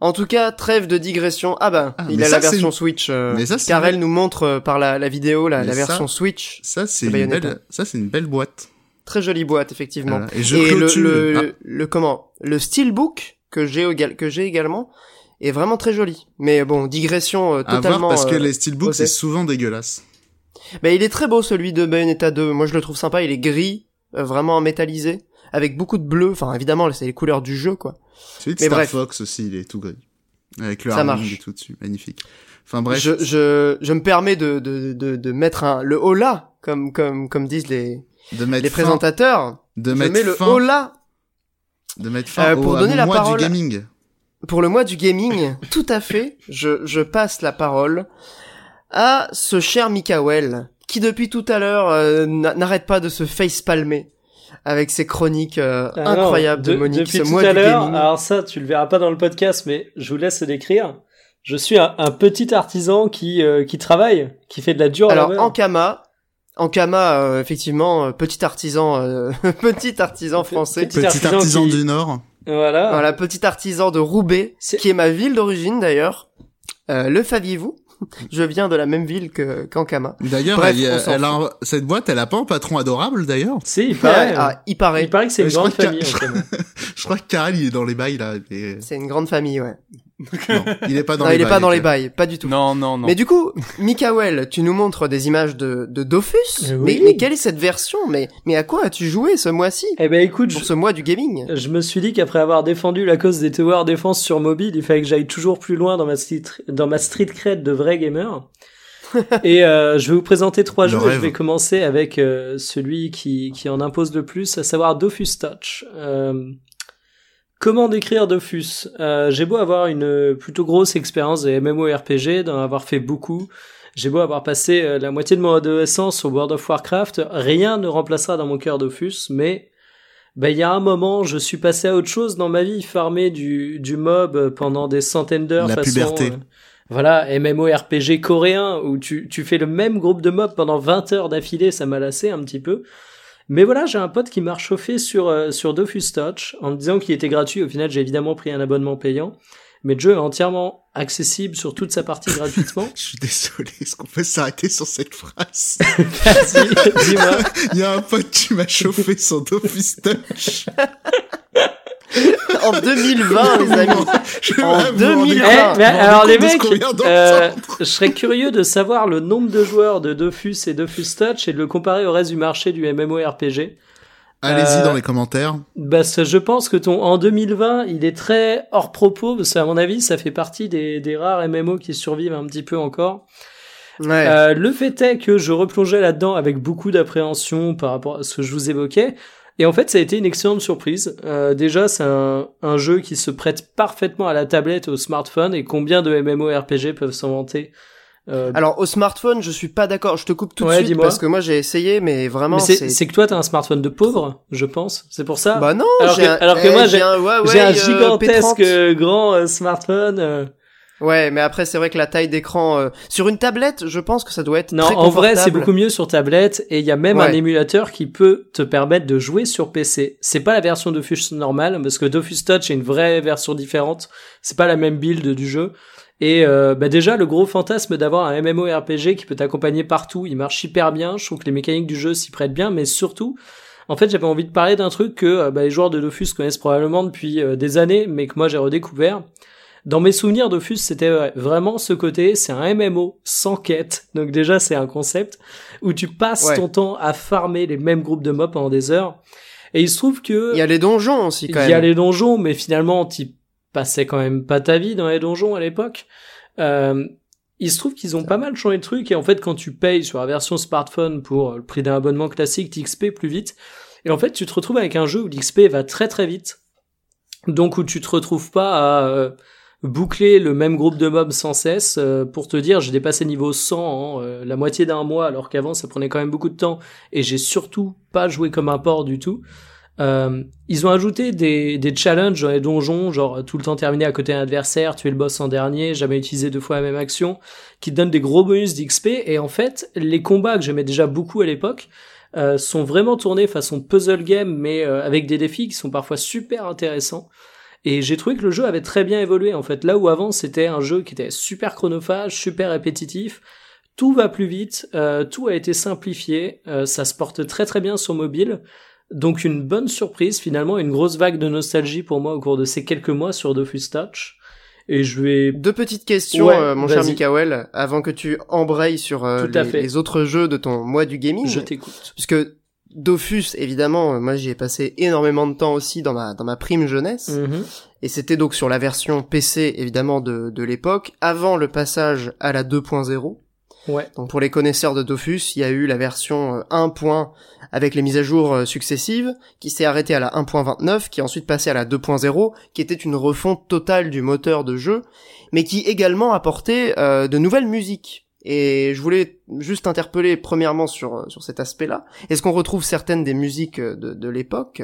A: En tout cas, trêve de digression. Ah bah,
C: Ah,
A: il a
C: ça,
A: la version Switch. euh,
C: Mais ça,
A: car elle nous montre euh, par la, la vidéo la, la
C: ça-
A: version Switch.
C: Ça, c'est une belle, ça, c'est une belle boîte.
A: Très jolie boîte, effectivement.
C: Et je
A: Et le, le,
C: Ah,
A: le, le- comment Le steelbook que j'ai que j'ai également est vraiment très joli. Mais bon, digression euh,
C: à
A: totalement.
C: voir parce que les steelbooks, c'est souvent dégueulasse.
A: bah, il est très beau celui de Bayonetta 2. Moi, je le trouve sympa. Il est gris, vraiment métallisé, avec beaucoup de bleu. Enfin, évidemment, c'est les couleurs du jeu, quoi.
C: Celui de
A: Mais
C: Star
A: bref.
C: Fox aussi, il est tout gris. Avec le
A: Ça
C: harmony
A: marche.
C: et tout dessus. Magnifique. Enfin bref.
A: Je, je, je me permets de, de, de, de mettre un, le hola, comme, comme, comme disent les,
C: de mettre
A: les
C: fin,
A: présentateurs.
C: de
A: Je
C: mettre
A: mets le
C: fin,
A: hola
C: de mettre fin
A: Euh, pour donner la
C: mois
A: parole-
C: du gaming.
A: pour le mois du gaming. Tout à fait. Je, je passe la parole à ce cher Mikael, qui depuis tout à l'heure euh, n'a- n'arrête pas de se face palmer avec ses chroniques euh,
B: Ah non,
A: incroyables de,
B: de-
A: Monique,
B: Depuis
A: ce
B: tout
A: mois
B: à l'heure, alors ça, tu le verras pas dans le podcast, mais je vous laisse le décrire. Je suis un, un petit artisan qui euh, qui travaille, qui fait de la dure
A: Alors. Ankama, Ankama, euh, effectivement, euh, petit artisan, euh, petit artisan français.
B: Petit
C: Petit
B: artisan
C: artisan
B: qui-
C: du Nord.
B: Voilà.
A: Voilà, petit artisan de Roubaix, qui est ma ville d'origine d'ailleurs. Euh, le saviez-vous Je viens de la même ville que qu'Ankama.
C: D'ailleurs,
A: Bref,
C: elle, a-
A: on s'en
C: elle a un- cette boîte, elle a pas un patron adorable d'ailleurs?
B: Si, il paraît.
A: Ah, il paraît.
B: il paraît que c'est une grande famille.
C: Je crois que Karel, il est dans les bails là.
A: C'est une grande famille, ouais.
C: Non, il est pas dans
A: non,
C: les
A: il est
C: bails.
A: pas dans les bails, pas du tout.
D: Non, non, non.
A: Mais du coup, Mikael, tu nous montres des images de, de Dofus.
B: Euh,
A: mais,
B: oui.
A: mais quelle est cette version? Mais, mais à quoi as-tu joué ce mois-ci?
B: Eh ben écoute,
A: Pour
B: je,
A: ce mois du gaming
B: je me suis dit qu'après avoir défendu la cause des tower défense sur mobile, il fallait que j'aille toujours plus loin dans ma street, dans ma street cred de vrai gamer. Et euh, je vais vous présenter trois
C: Le
B: jeux. et Je vais commencer avec euh, celui qui, qui en impose le plus, à savoir Dofus Touch. Euh, comment décrire Dofus? Euh, J'ai beau avoir une plutôt grosse expérience des MMORPG, d'en avoir fait beaucoup. J'ai beau avoir passé euh, la moitié de mon adolescence au World of Warcraft, rien ne remplacera dans mon cœur Dofus, mais ben, il y a un moment, je suis passé à autre chose dans ma vie, farmer du, du mob pendant des centaines d'heures.
C: La
B: façon,
C: puberté.
B: euh, voilà, MMORPG coréen, où tu, tu fais le même groupe de mobs pendant 20 heures d'affilée, ça m'a lassé un petit peu. Mais voilà, j'ai un pote qui m'a chauffé sur, euh, sur Dofus Touch, en me disant qu'il était gratuit. Au final, j'ai évidemment pris un abonnement payant. Mais le jeu est entièrement accessible sur toute sa partie gratuitement.
C: Je suis désolé, est-ce qu'on peut s'arrêter sur cette phrase?
B: Vas-y, dis-moi.
C: Il y a un pote qui m'a chauffé son Dofus Touch.
A: En 2020, les amis
C: Je
A: En
C: vais vous rendre
A: 2020.
B: Eh, mais alors les mecs, euh, je serais curieux de savoir le nombre de joueurs de Dofus et Dofus Touch et de le comparer au reste du marché du MMORPG.
C: Allez-y
B: euh,
C: dans les commentaires.
B: Bah, je pense que ton en 2020, il est très hors propos parce qu'à mon avis, ça fait partie des, des rares MMO qui survivent un petit peu encore.
A: Ouais.
B: Euh, le fait est que je replongeais là-dedans avec beaucoup d'appréhension par rapport à ce que je vous évoquais. Et en fait, ça a été une excellente surprise. Euh, déjà, c'est un, un jeu qui se prête parfaitement à la tablette et au smartphone. Et combien de MMORPG peuvent s'en vanter euh,
A: Alors au smartphone, je suis pas d'accord. Je te coupe tout
B: Ouais,
A: de suite parce que moi j'ai essayé, mais vraiment
B: c'est que toi, t'as un smartphone de pauvre, je pense. C'est pour ça.
A: Bah non.
B: Alors que-
A: un-
B: alors que
A: eh,
B: moi, j'ai-
A: un
B: J'ai un
A: euh,
B: gigantesque
A: P30.
B: euh, grand euh, smartphone.
A: Ouais, mais après c'est vrai que la taille d'écran euh, sur une tablette, je pense que ça doit être
B: Non,
A: très
B: en vrai, c'est beaucoup mieux sur tablette et il y a même
A: Ouais.
B: un émulateur qui peut te permettre de jouer sur PC. C'est pas la version Dofus normale parce que Dofus Touch est une vraie version différente. C'est pas la même build du jeu. Et euh, bah déjà, le gros fantasme d'avoir un MMORPG qui peut t'accompagner partout, il marche hyper bien. Je trouve que les mécaniques du jeu s'y prêtent bien, mais surtout, en fait, j'avais envie de parler d'un truc que euh, bah, les joueurs de Dofus connaissent probablement depuis euh, des années, mais que moi j'ai redécouvert. Dans mes souvenirs, Dofus, c'était vraiment ce côté, c'est un MMO sans quête. Donc déjà, c'est un concept où tu passes
A: Ouais.
B: ton temps à farmer les mêmes groupes de mobs pendant des heures. Et il se trouve que
A: il y a les donjons aussi quand même.
B: Il y a les donjons, mais finalement, tu passais quand même pas ta vie dans les donjons à l'époque. Euh, il se trouve qu'ils ont pas mal changé de trucs et en fait quand tu payes sur la version smartphone pour le prix d'un abonnement classique, t'XP plus vite. Et en fait tu te retrouves avec un jeu où l'XP va très très vite. Donc où tu te retrouves pas à euh, boucler le même groupe de mobs sans cesse euh, pour te dire j'ai dépassé niveau 100 en euh, la moitié d'un mois alors qu'avant ça prenait quand même beaucoup de temps et j'ai surtout pas joué comme un porc du tout. Euh, ils ont ajouté des, des challenges dans les donjons, genre tout le temps terminé à côté d'un adversaire, tuer le boss en dernier, jamais utiliser deux fois la même action, qui donnent des gros bonus d'XP. Et en fait, les combats que j'aimais déjà beaucoup à l'époque euh, sont vraiment tournés façon puzzle game, mais euh, avec des défis qui sont parfois super intéressants. Et j'ai trouvé que le jeu avait très bien évolué en fait. Là où avant c'était un jeu qui était super chronophage, super répétitif, tout va plus vite, euh, tout a été simplifié, euh, ça se porte très très bien sur mobile. Donc une bonne surprise, finalement, une grosse vague de nostalgie pour moi au cours de ces quelques mois sur Dofus Touch. Et je vais...
A: Deux petites questions,
B: Ouais,
A: euh, mon cher. Mikael, avant que tu embrayes sur les, les autres jeux de ton mois du gaming.
B: Je t'écoute.
A: Puisque Dofus, évidemment, euh, moi j'y ai passé énormément de temps aussi dans ma dans ma prime jeunesse.
B: Mhm.
A: Et c'était donc sur la version PC, évidemment, de, de l'époque, avant le passage à la 2.0.
B: Ouais.
A: Donc pour les connaisseurs de Dofus, il y a eu la version euh, 1. point avec les mises à jour euh, successives, qui s'est arrêtée à la 1.29, qui est ensuite passée à la 2.0, qui était une refonte totale du moteur de jeu, mais qui également apportait euh, de nouvelles musiques. Et je voulais juste interpeller premièrement sur, cet aspect-là. Est-ce qu'on retrouve certaines des musiques de l'époque?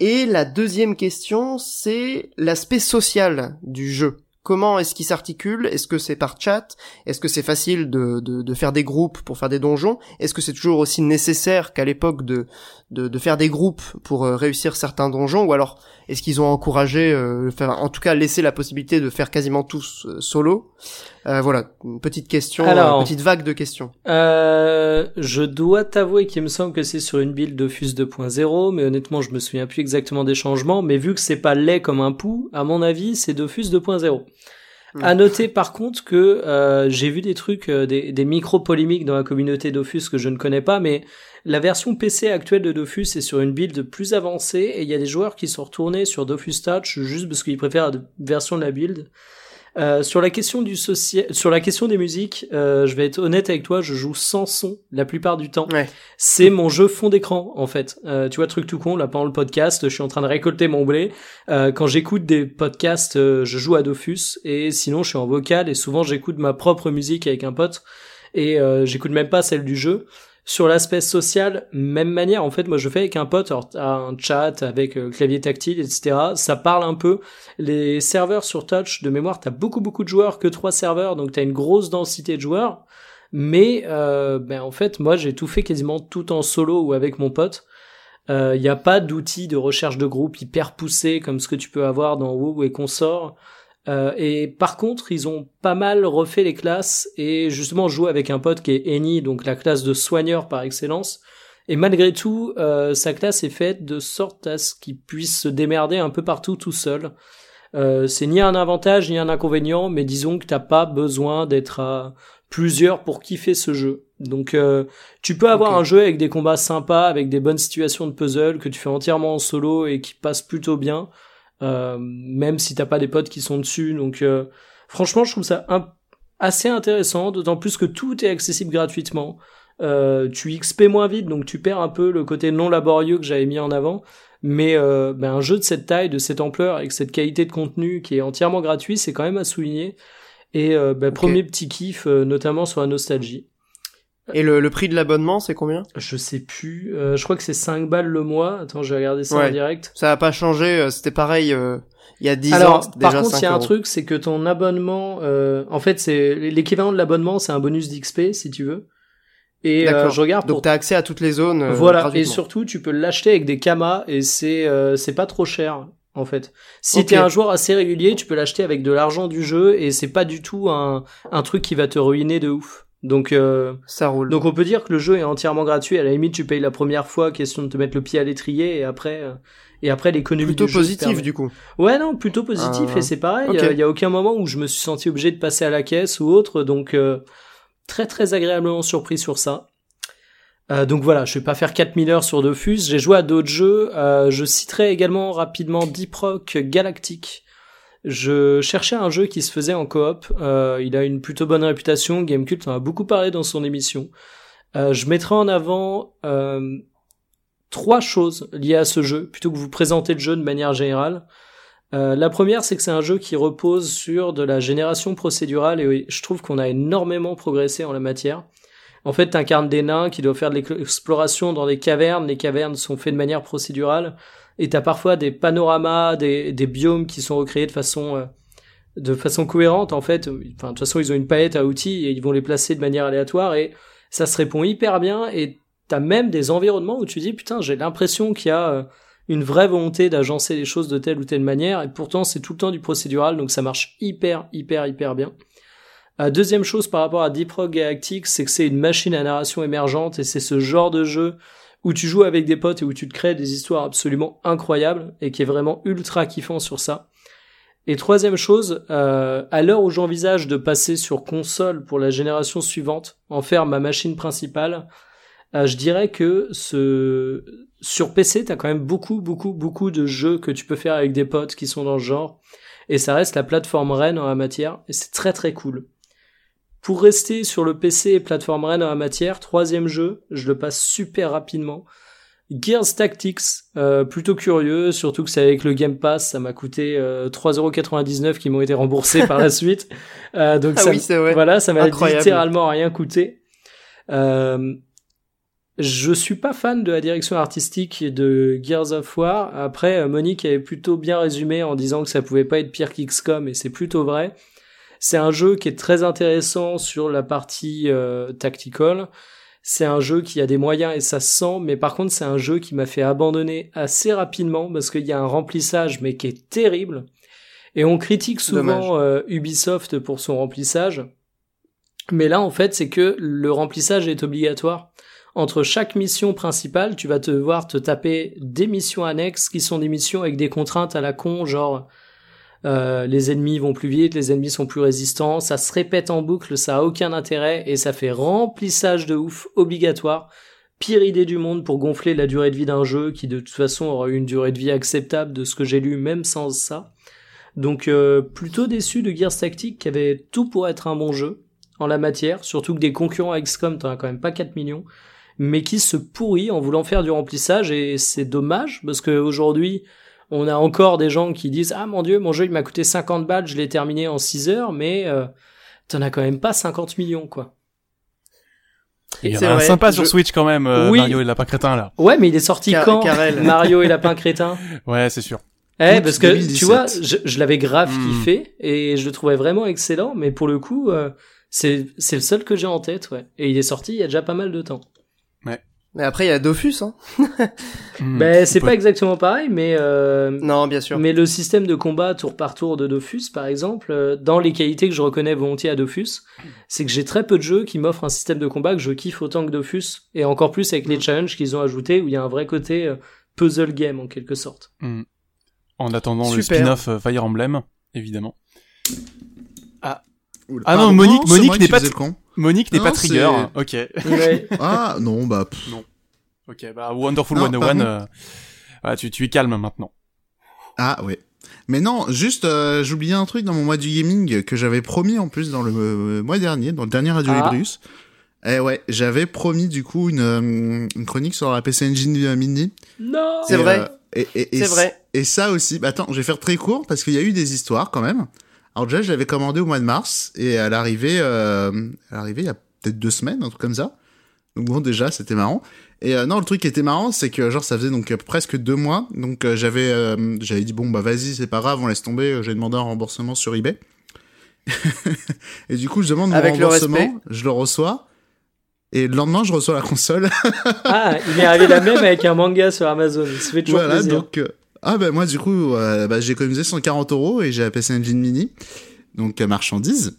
A: Et la deuxième question, c'est l'aspect social du jeu. Comment est-ce qu'il s'articule? Est-ce que c'est par chat? Est-ce que c'est facile de, de, de faire des groupes pour faire des donjons? Est-ce que c'est toujours aussi nécessaire qu'à l'époque de, de, de faire des groupes pour euh, réussir certains donjons? Ou alors est-ce qu'ils ont encouragé, euh, le faire, en tout cas laissé la possibilité de faire quasiment tous euh, solo? Euh, Voilà, une petite question,
B: Alors.
A: une petite vague de questions.
B: Euh, je dois t'avouer qu'il me semble que c'est sur une build Dofus 2.0, mais honnêtement, je me souviens plus exactement des changements. Mais vu que c'est pas laid comme un pou, à mon avis, c'est Dofus 2.0. À noter par contre que euh, j'ai vu des trucs, euh, des, des micro-polémiques dans la communauté Dofus que je ne connais pas, mais la version PC actuelle de Dofus est sur une build plus avancée et il y a des joueurs qui sont retournés sur Dofus Touch juste parce qu'ils préfèrent la version de la build. Euh, sur la question du social, sur la question des musiques, euh, je vais être honnête avec toi, je joue sans son la plupart du temps.
A: Ouais.
B: C'est mon jeu fond d'écran en fait. Euh, tu vois truc tout con là pendant le podcast, je suis en train de récolter mon blé. Euh, quand j'écoute des podcasts, je joue à Dofus et sinon je suis en vocal et souvent j'écoute ma propre musique avec un pote et euh, j'écoute même pas celle du jeu. Sur l'aspect social, même manière, en fait, moi je fais avec un pote, un chat avec euh, clavier tactile, etc. Ça parle un peu. Les serveurs sur Touch, de mémoire, t'as beaucoup beaucoup de joueurs que trois serveurs, donc t'as une grosse densité de joueurs. Mais euh, ben en fait, moi j'ai tout fait quasiment tout en solo ou avec mon pote. Il n'y a pas d'outils de recherche de groupe hyper poussés comme ce que tu peux avoir dans WoW et consorts. Euh, et par contre, ils ont pas mal refait les classes et justement joué avec un pote qui est Eni, donc la classe de soigneur par excellence. Et malgré tout, euh, sa classe est faite de sorte à ce qu'il puisse se démerder un peu partout tout seul. Euh, c'est ni un avantage ni un inconvénient, mais disons que t'as pas besoin d'être à plusieurs pour kiffer ce jeu. Donc euh, tu peux avoir un jeu avec des combats sympas, avec des bonnes situations de puzzle que tu fais entièrement en solo et qui passent plutôt bien, même si t'as pas des potes qui sont dessus. Donc euh, franchement, je trouve ça un- assez intéressant, d'autant plus que tout est accessible gratuitement. Euh, tu XP moins vite, donc tu perds un peu le côté non laborieux que j'avais mis en avant. Mais euh, ben, un jeu de cette taille, de cette ampleur, avec cette qualité de contenu qui est entièrement gratuit, c'est quand même à souligner. Et euh, ben, premier petit kiff, euh, notamment sur la nostalgie.
A: Et le, le prix de l'abonnement, c'est combien?
B: Je sais plus, euh, je crois que c'est 5 balles le mois. Attends, j'ai regardé ça
A: Ouais.
B: en direct.
A: Ça a pas changé, euh, c'était pareil euh, il y a 10 ans,
B: Alors,
A: c'était
B: par
A: déjà
B: contre, il y
A: 5
B: a un truc, c'est que ton abonnement, euh, en fait, c'est l'équivalent de l'abonnement, c'est un bonus d'XP si tu veux. Et euh, je regarde pour
A: Donc t'as accès à toutes les zones euh,
B: voilà, et surtout tu peux l'acheter avec des kamas et c'est euh, c'est pas trop cher en fait. Si t'es un joueur assez régulier, tu peux l'acheter avec de l'argent du jeu et c'est pas du tout un un truc qui va te ruiner de ouf. Donc euh,
A: Ça roule.
B: donc on peut dire que le jeu est entièrement gratuit. À la limite, tu payes la première fois, question de te mettre le pied à l'étrier et après euh, et après l'économie
A: Plutôt
B: du jeu se
A: positif du coup.
B: Ouais, non, plutôt positif
A: Ah,
B: et c'est pareil. Il y a aucun moment où je me suis senti obligé de passer à la caisse ou autre, donc euh, très très agréablement surpris sur ça. Euh, donc voilà, je vais pas faire 4000 heures sur Dofus. J'ai joué à d'autres jeux. Euh, je citerai également rapidement Deep Rock Galactic. Je cherchais un jeu qui se faisait en coop. Euh, il a une plutôt bonne réputation. Gamecult en a beaucoup parlé dans son émission. Euh, je mettrai en avant euh, trois choses liées à ce jeu, plutôt que vous présenter le jeu de manière générale. Euh, la première, c'est que c'est un jeu qui repose sur de la génération procédurale et je trouve qu'on a énormément progressé en la matière. En fait, t'incarnes des nains qui doivent faire de l'exploration dans des cavernes. Les cavernes sont faites de manière procédurale et t'as parfois des panoramas, des, biomes qui sont recréés de façon euh, de façon cohérente en fait. Enfin, de toute façon, ils ont une palette à outils et ils vont les placer de manière aléatoire et ça se répond hyper bien et t'as même des environnements où tu dis putain, j'ai l'impression qu'il y a euh, une vraie volonté d'agencer les choses de telle ou telle manière, et pourtant c'est tout le temps du procédural, donc ça marche hyper, hyper, hyper bien. Euh, deuxième chose par rapport à Deep Rock Galactic, c'est que c'est une machine à narration émergente, et c'est ce genre de jeu où tu joues avec des potes et où tu te crées des histoires absolument incroyables, et qui est vraiment ultra kiffant sur ça. Et troisième chose, euh, à l'heure où j'envisage de passer sur console pour la génération suivante, en faire ma machine principale, euh, je dirais que ce sur PC, t'as quand même beaucoup, beaucoup, beaucoup de jeux que tu peux faire avec des potes qui sont dans le genre, et ça reste la plateforme reine en la matière, et c'est très très cool. Pour rester sur le PC et plateforme reine en la matière, troisième jeu, je le passe super rapidement. Gears Tactics, euh, plutôt curieux, surtout que c'est avec le Game Pass, ça m'a coûté euh, 3,99€ qui m'ont été remboursés par la suite. Euh, donc
A: ah
B: ça,
A: oui, c'est vrai.
B: voilà, ça m'a littéralement rien coûté. Euh, je suis pas fan de la direction artistique de Gears of War. Après, euh, Monique avait plutôt bien résumé en disant que ça pouvait pas être pire qu'XCOM, et c'est plutôt vrai. C'est un jeu qui est très intéressant sur la partie euh, tactical. C'est un jeu qui a des moyens et ça se sent, mais par contre c'est un jeu qui m'a fait abandonner assez rapidement parce qu'il y a un remplissage mais qui est terrible. Et on critique souvent euh, Ubisoft pour son remplissage. Mais là en fait c'est que le remplissage est obligatoire entre chaque mission principale, tu vas te voir te taper des missions annexes qui sont des missions avec des contraintes à la con, genre euh, les ennemis vont plus vite, les ennemis sont plus résistants, ça se répète en boucle, ça a aucun intérêt et ça fait remplissage de ouf obligatoire. Pire idée du monde pour gonfler la durée de vie d'un jeu qui de toute façon aura eu une durée de vie acceptable de ce que j'ai lu même sans ça. Donc euh, plutôt déçu de Gears Tactic qui avait tout pour être un bon jeu en la matière, surtout que des concurrents à XCOM t'en as quand même pas 4 millions mais qui se pourrit en voulant faire du remplissage et c'est dommage parce que aujourd'hui on a encore des gens qui disent ah mon dieu mon jeu il m'a coûté 50 balles je l'ai terminé en 6 heures mais euh, t'en as quand même pas 50 millions quoi
D: Il y en a un
A: vrai,
D: sympa
A: je-
D: sur Switch quand même, euh,
B: Oui.
D: Mario et le lapin crétin là.
B: ouais mais il est sorti
A: Car-
B: quand
A: Carrel.
B: Mario et Lapin Crétin?
D: Ouais, c'est sûr.
B: Eh, parce que
C: 2017.
B: tu vois, je, je l'avais grave
D: Hmm.
B: kiffé et je le trouvais vraiment excellent, mais pour le coup, euh, c'est c'est le seul que j'ai en tête, ouais. Et il est sorti il y a déjà pas mal de temps.
A: Mais après, il y a Dofus, hein.
D: Hmm.
B: Ben c'est pas exactement pareil, mais euh,
A: Non, bien sûr.
B: mais le système de combat tour par tour de Dofus, par exemple, euh, dans les qualités que je reconnais volontiers à Dofus, c'est que j'ai très peu de jeux qui m'offrent un système de combat que je kiffe autant que Dofus, et encore plus avec les challenges qu'ils ont ajoutés où il y a un vrai côté euh, puzzle game en quelque sorte.
D: Hmm. En attendant le spin-off Fire Emblem, évidemment.
C: Oula.
D: Ah non, Monique- Monique n'est pas
C: con.
D: Monique n'est
C: Non,
D: pas trigger. Ok.
B: Ouais.
C: Ah non, bah. pff.
D: Ok, bah Wonderful
C: Non,
D: 101,
C: pardon.
D: euh, tu, tu es calme maintenant.
C: Ah ouais. Mais non, juste euh, j'oubliais un truc dans mon mois du gaming que j'avais promis en plus dans le euh, mois dernier, dans le dernier Radio
B: Ah.
C: Librius. Eh ouais, j'avais promis du coup une, euh, une chronique sur la PC Engine euh, Mini.
B: Non.
A: C'est vrai.
C: euh, et, et, et
A: C'est vrai.
C: Et ça aussi, bah attends, je vais faire très court parce qu'il y a eu des histoires quand même. Alors déjà, je l'avais commandé au mois de mars et à l'arrivée, euh, à l'arrivée il y a peut-être deux semaines, un truc comme ça. Donc bon, déjà, c'était marrant. Et euh, non, le truc qui était marrant, c'est que genre ça faisait donc euh, presque deux mois. Donc euh, j'avais, euh, j'avais dit bon bah vas-y, c'est pas grave, on laisse tomber. euh, J'ai demandé un remboursement sur eBay. et du coup, je demande mon
A: Avec
C: remboursement, je le reçois. Et le lendemain, je reçois la console.
B: Ah, il est arrivé la même avec un manga sur Amazon. Ça fait toujours
C: voilà,
B: plaisir.
C: donc euh, ah ben moi du coup euh, bah, j'ai économisé 140 euros et j'ai la PC Engine Mini, donc euh, marchandise.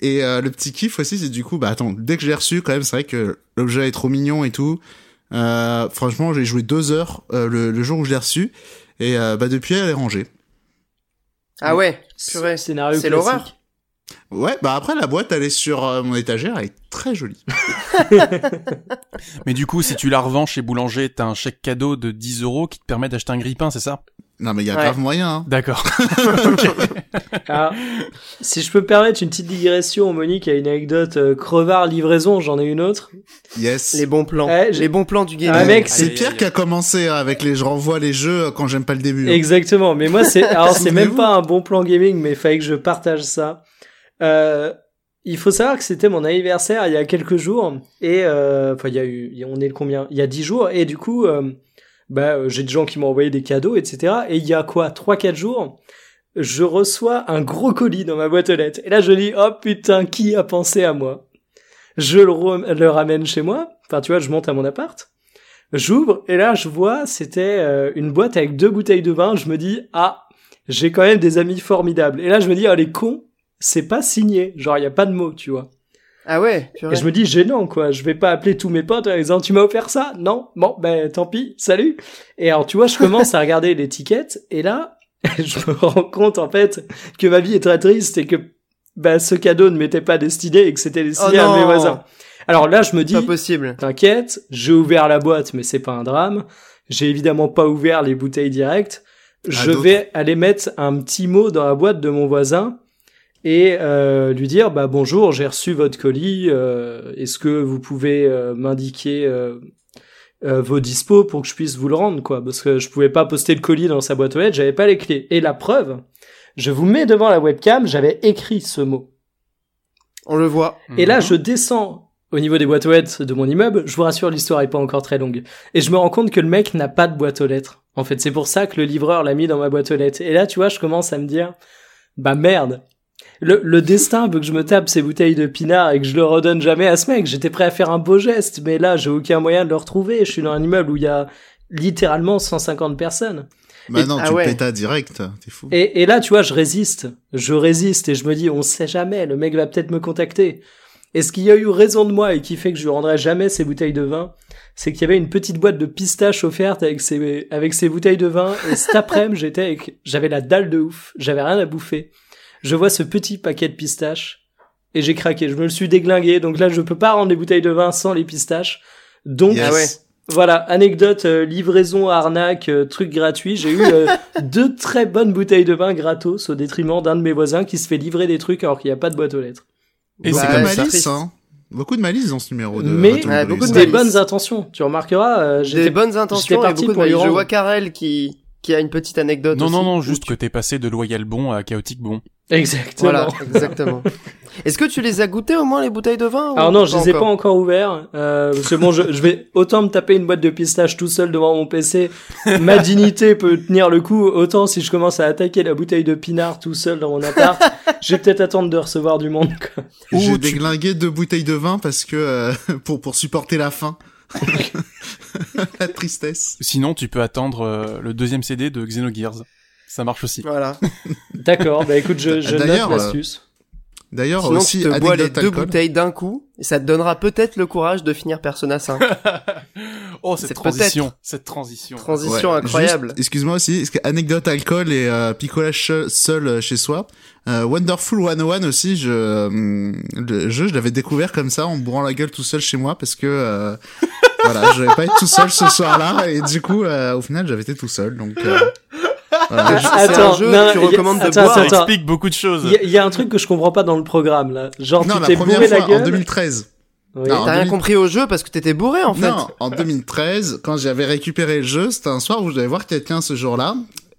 C: Et euh, le petit kiff aussi, c'est du coup, bah attends, dès que je l'ai reçu, quand même, c'est vrai que l'objet est trop mignon et tout. Euh, franchement, j'ai joué deux heures euh, le, le jour où je l'ai reçu, et euh, bah depuis, elle est rangée.
A: Ah ouais,
B: C'est
A: purée. L'horreur.
C: Ouais, bah après la boîte elle est sur euh, mon étagère, elle est très jolie.
D: Mais du coup, si tu la revends chez Boulanger, t'as un chèque cadeau de 10 euros qui te permet d'acheter un grille-pain, c'est ça?
C: Non mais il y a
A: Ouais.
C: grave moyen. Hein.
D: D'accord.
B: Alors, si je peux me permettre une petite digression, Monique a une anecdote euh, crevard livraison, j'en ai une autre.
C: Yes.
A: Les bons plans.
B: Ouais, j'ai-
A: les bons plans du gaming.
B: Ah, mec,
C: C'est Pierre qui a commencé avec les je renvoie les jeux quand j'aime pas le début. hein.
B: Exactement, mais moi c'est alors c'est même pas un bon plan gaming, mais il fallait que je partage ça. Euh, il faut savoir que c'était mon anniversaire il y a quelques jours et euh, enfin il y a eu on est le combien? Il y a dix jours et du coup euh, bah euh, j'ai des gens qui m'ont envoyé des cadeaux etc et il y a quoi? Trois quatre jours je reçois un gros colis dans ma boîte aux lettres. Et là je dis oh putain qui a pensé à moi? Je le, le ramène chez moi. Enfin tu vois je monte à mon appart. J'ouvre et là je vois c'était euh, une boîte avec deux bouteilles de vin. Je me dis ah j'ai quand même des amis formidables. Et là je me dis ah les cons c'est pas signé genre il y a pas de mots tu vois.
A: Ah ouais.
B: Et je me dis gênant quoi. Je vais pas appeler tous mes potes en disant tu m'as offert ça? Non bon ben tant pis salut. Et alors tu vois je commence à regarder l'étiquette et là je me rends compte en fait que ma vie est très triste et que bah, ce cadeau ne m'était pas destiné et que c'était destiné
A: Oh
B: à mes voisins. Alors là je me dis
A: Pas possible.
B: T'inquiète, j'ai ouvert la boîte, mais c'est pas un drame. J'ai évidemment pas ouvert les bouteilles directes. Je
C: d'autres.
B: vais aller mettre un petit mot dans la boîte de mon voisin et euh, lui dire bah bonjour, j'ai reçu votre colis. euh, Est-ce que vous pouvez euh, m'indiquer euh, euh, vos dispos pour que je puisse vous le rendre quoi? Parce que je pouvais pas poster le colis dans sa boîte aux lettres, j'avais pas les clés. Et la preuve, je vous mets devant la webcam, j'avais écrit ce mot.
A: On le voit.
B: Et là,
D: Mhm.
B: je descends au niveau des boîtes aux lettres de mon immeuble. Je vous rassure, l'histoire est pas encore très longue. Et je me rends compte que le mec n'a pas de boîte aux lettres. En fait, c'est pour ça que le livreur l'a mis dans ma boîte aux lettres. Et là, tu vois, je commence à me dire, bah merde. Le, le destin veut que je me tape ces bouteilles de pinard et que je le redonne jamais à ce mec. J'étais prêt à faire un beau geste, mais là, j'ai aucun moyen de le retrouver. Je suis dans un immeuble où il y a littéralement 150 personnes.
C: Bah
B: Et-
C: non,
A: ah
C: tu
A: ouais.
C: pétas direct, t'es fou.
B: Et, et là, tu vois, je résiste. Je résiste et je me dis, on sait jamais, le mec va peut-être me contacter. Et ce qui a eu raison de moi et qui fait que je lui rendrai jamais ces bouteilles de vin, c'est qu'il y avait une petite boîte de pistaches offerte avec ces, avec ces bouteilles de vin. Et cet après-midi, j'étais avec, j'avais la dalle de ouf. J'avais rien à bouffer. Je vois ce petit paquet de pistaches et j'ai craqué. Je me le suis déglingué. Donc là, je peux pas rendre les bouteilles de vin sans les pistaches. Donc,
C: Yes.
A: Ah ouais.
B: voilà, anecdote, euh, livraison, arnaque, euh, truc gratuit. J'ai eu euh, deux très bonnes bouteilles de vin gratos au détriment d'un de mes voisins qui se fait livrer des trucs alors qu'il n'y a pas de boîte aux lettres.
D: Et
A: Bah,
D: c'est
C: Beaucoup
D: comme
C: malice, hein. Beaucoup de malice dans ce numéro de
B: Mais-
A: Ouais, beaucoup de.
B: Des bonnes intentions. Tu remarqueras, euh,
A: Des
B: j'étais
A: bonnes intentions et
B: parti
A: beaucoup de
B: pour lui
A: malice. Je vois Karel qui qui a une petite anecdote.
D: Non,
A: aussi.
D: non, non, juste que t'es passé de loyal bon à chaotique bon.
B: exactement.
A: Voilà, exactement. Est-ce que tu les as goûtées au moins les bouteilles de vin ou
B: Alors non, je les ai pas
A: encore
B: ouverts. Euh, parce que bon, je, je vais autant me taper une boîte de pistache tout seul devant mon PC. Ma dignité peut tenir le coup. Autant si je commence à attaquer la bouteille de pinard tout seul dans mon appart, je vais peut-être attendre de recevoir du monde. Quoi.
C: J'ai
D: Ou tu-
C: déglingué deux bouteilles de vin parce que euh, pour pour supporter la faim, la tristesse.
D: Sinon, tu peux attendre euh, le deuxième CD de Xenogears. Ça marche aussi.
A: Voilà.
B: D'accord. Bah écoute, je, je note
C: euh,
B: l'astuce.
C: D'ailleurs
A: Sinon,
C: aussi
A: tu te bois les deux
C: alcool.
A: bouteilles d'un coup, et ça te donnera peut-être le courage de finir Persona 5.
D: Oh, cette transition. Cette transition.
A: Transition
C: Ouais,
A: incroyable.
C: juste, Excuse-moi aussi, anecdote alcool et euh, picolage seul euh, chez soi. Euh, Wonderful 101 aussi, je, euh, le jeu, je l'avais découvert comme ça en me bourrant la gueule tout seul chez moi parce que euh, voilà, je vais pas être tout seul ce soir-là et du coup, euh, au final, j'avais été tout seul. Donc euh.
A: C'est un
B: Attends,
A: jeu
B: non,
A: que tu
B: a-
A: recommandes de
B: attends,
A: boire.
D: Ça explique beaucoup de choses.
B: Il y, a- il y a un truc que je comprends pas dans le programme là. Genre
C: non,
B: tu
C: la
B: t'es
C: première
B: bourré la
C: fois
B: gueule.
C: en 2013.
B: Oui.
A: T'as rien
C: 2000
A: compris au jeu parce que t'étais bourré en fait.
C: Non, en 2013, quand j'avais récupéré le jeu, c'était un soir où je devais voir quelqu'un ce jour-là.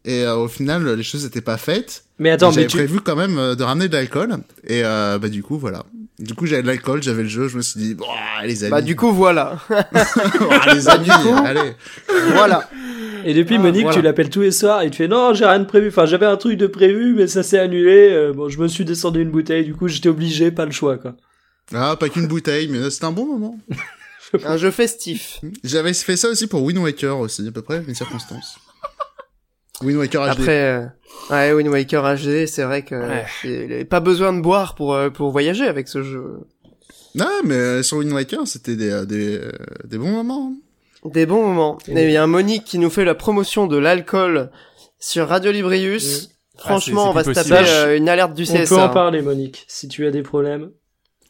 C: Et euh, au final, les choses n'étaient pas faites.
B: Mais attends,
C: j'avais
B: mais tu,
C: prévu quand même euh, de ramener de l'alcool. Et euh, bah du coup, voilà. Du coup, j'avais de l'alcool, j'avais le jeu. Je me suis dit, les amis.
A: Bah du coup voilà.
C: Ah, les amis, allez.
A: voilà.
B: et depuis
A: Ah,
B: Monique,
A: voilà.
B: tu l'appelles tous les soirs et tu fais non, j'ai rien de prévu. Enfin, j'avais un truc de prévu, mais ça s'est annulé. Euh, bon, je me suis descendu une bouteille. Du coup, j'étais obligé, pas le choix quoi.
C: Ah, pas qu'une bouteille, mais c'était un bon moment.
A: Un jeu festif.
C: J'avais fait ça aussi pour Wind Waker aussi, à peu près, les circonstances. Wind Waker HD.
A: Après, euh, ouais, Wind Waker HD, c'est vrai que
D: Ouais.
A: pas besoin de boire pour euh, pour voyager avec ce jeu.
C: Non, mais euh, sur Wind Waker, c'était des, euh, des, euh, des bons moments. hein.
A: Des bons moments. Et il y a un Monique qui nous fait la promotion de l'alcool sur Radio Librius. Franchement,
D: c'est
A: on va se taper euh, une alerte du
B: On
A: CSA.
B: peut en
A: hein.
B: parler, Monique, si tu as des problèmes.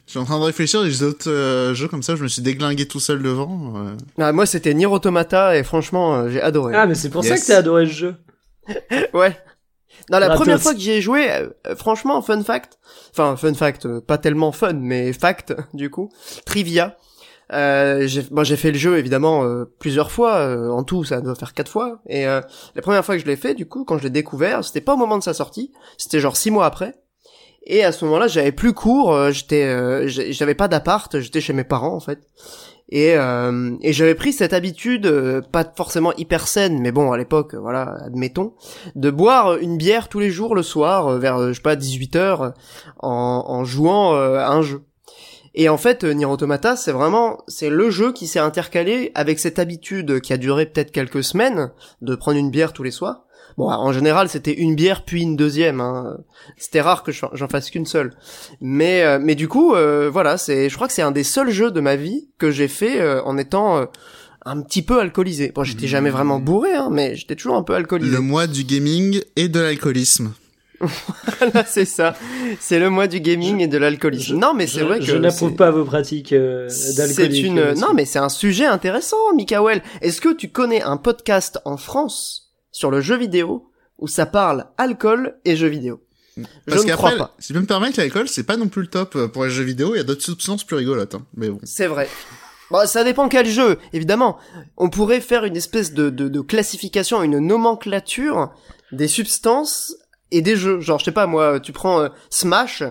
C: Je suis en train de réfléchir à des autres euh, jeux comme ça, je me suis déglingué tout seul devant. euh.
A: Ah, moi, c'était Nier Automata et franchement, euh, j'ai adoré.
B: Ah, mais c'est pour ça que t'as adoré ce jeu.
A: Ouais. Non, la
B: Gratos.
A: première fois que j'y ai joué, euh, franchement, fun fact. Enfin, fun fact, euh, pas tellement fun, mais fact, du coup. Trivia. Euh, j'ai bon, j'ai fait le jeu évidemment euh, plusieurs fois euh, en tout ça doit faire quatre fois et euh, la première fois que je l'ai fait du coup quand je l'ai découvert c'était pas au moment de sa sortie c'était genre six mois après et à ce moment-là j'avais plus cours euh, j'étais euh, j'avais pas d'appart j'étais chez mes parents en fait et, euh, et j'avais pris cette habitude euh, pas forcément hyper saine mais bon à l'époque voilà admettons de boire une bière tous les jours le soir euh, vers euh, je sais pas 18 heures en, en jouant à un jeu et en fait, Nier Automata, c'est vraiment, c'est le jeu qui s'est intercalé avec cette habitude qui a duré peut-être quelques semaines de prendre une bière tous les soirs. Bon, en général, c'était une bière puis une deuxième. Hein. C'était rare que j'en fasse qu'une seule. Mais, euh, mais du coup, euh, voilà, c'est, je crois que c'est un des seuls jeux de ma vie que j'ai fait euh, en étant euh, un petit peu alcoolisé. Bon, j'étais jamais vraiment bourré, hein, mais j'étais toujours un peu alcoolisé.
C: Le mois du gaming et de l'alcoolisme.
A: Voilà, c'est ça. C'est le mois du gaming et de l'alcoolisme. Non, mais c'est vrai que
B: Je n'approuve pas vos pratiques euh,
A: C'est une
B: euh,
A: non mais c'est un sujet intéressant Mikael. Est-ce que tu connais un podcast en France? Sur le jeu vidéo où ça parle alcool et jeux vidéo Je
C: Parce
A: ne
C: qu'après,
A: crois pas.
C: si je peux me permettre, l'alcool, c'est pas non plus le top euh, pour les jeux vidéo, il y a d'autres substances plus rigolotes, hein. Mais bon.
A: C'est vrai. Bon, ça dépend quel jeu, évidemment. On pourrait faire une espèce de, de, de classification, une nomenclature des substances et des jeux. Genre, je sais pas, moi, tu prends euh, Smash.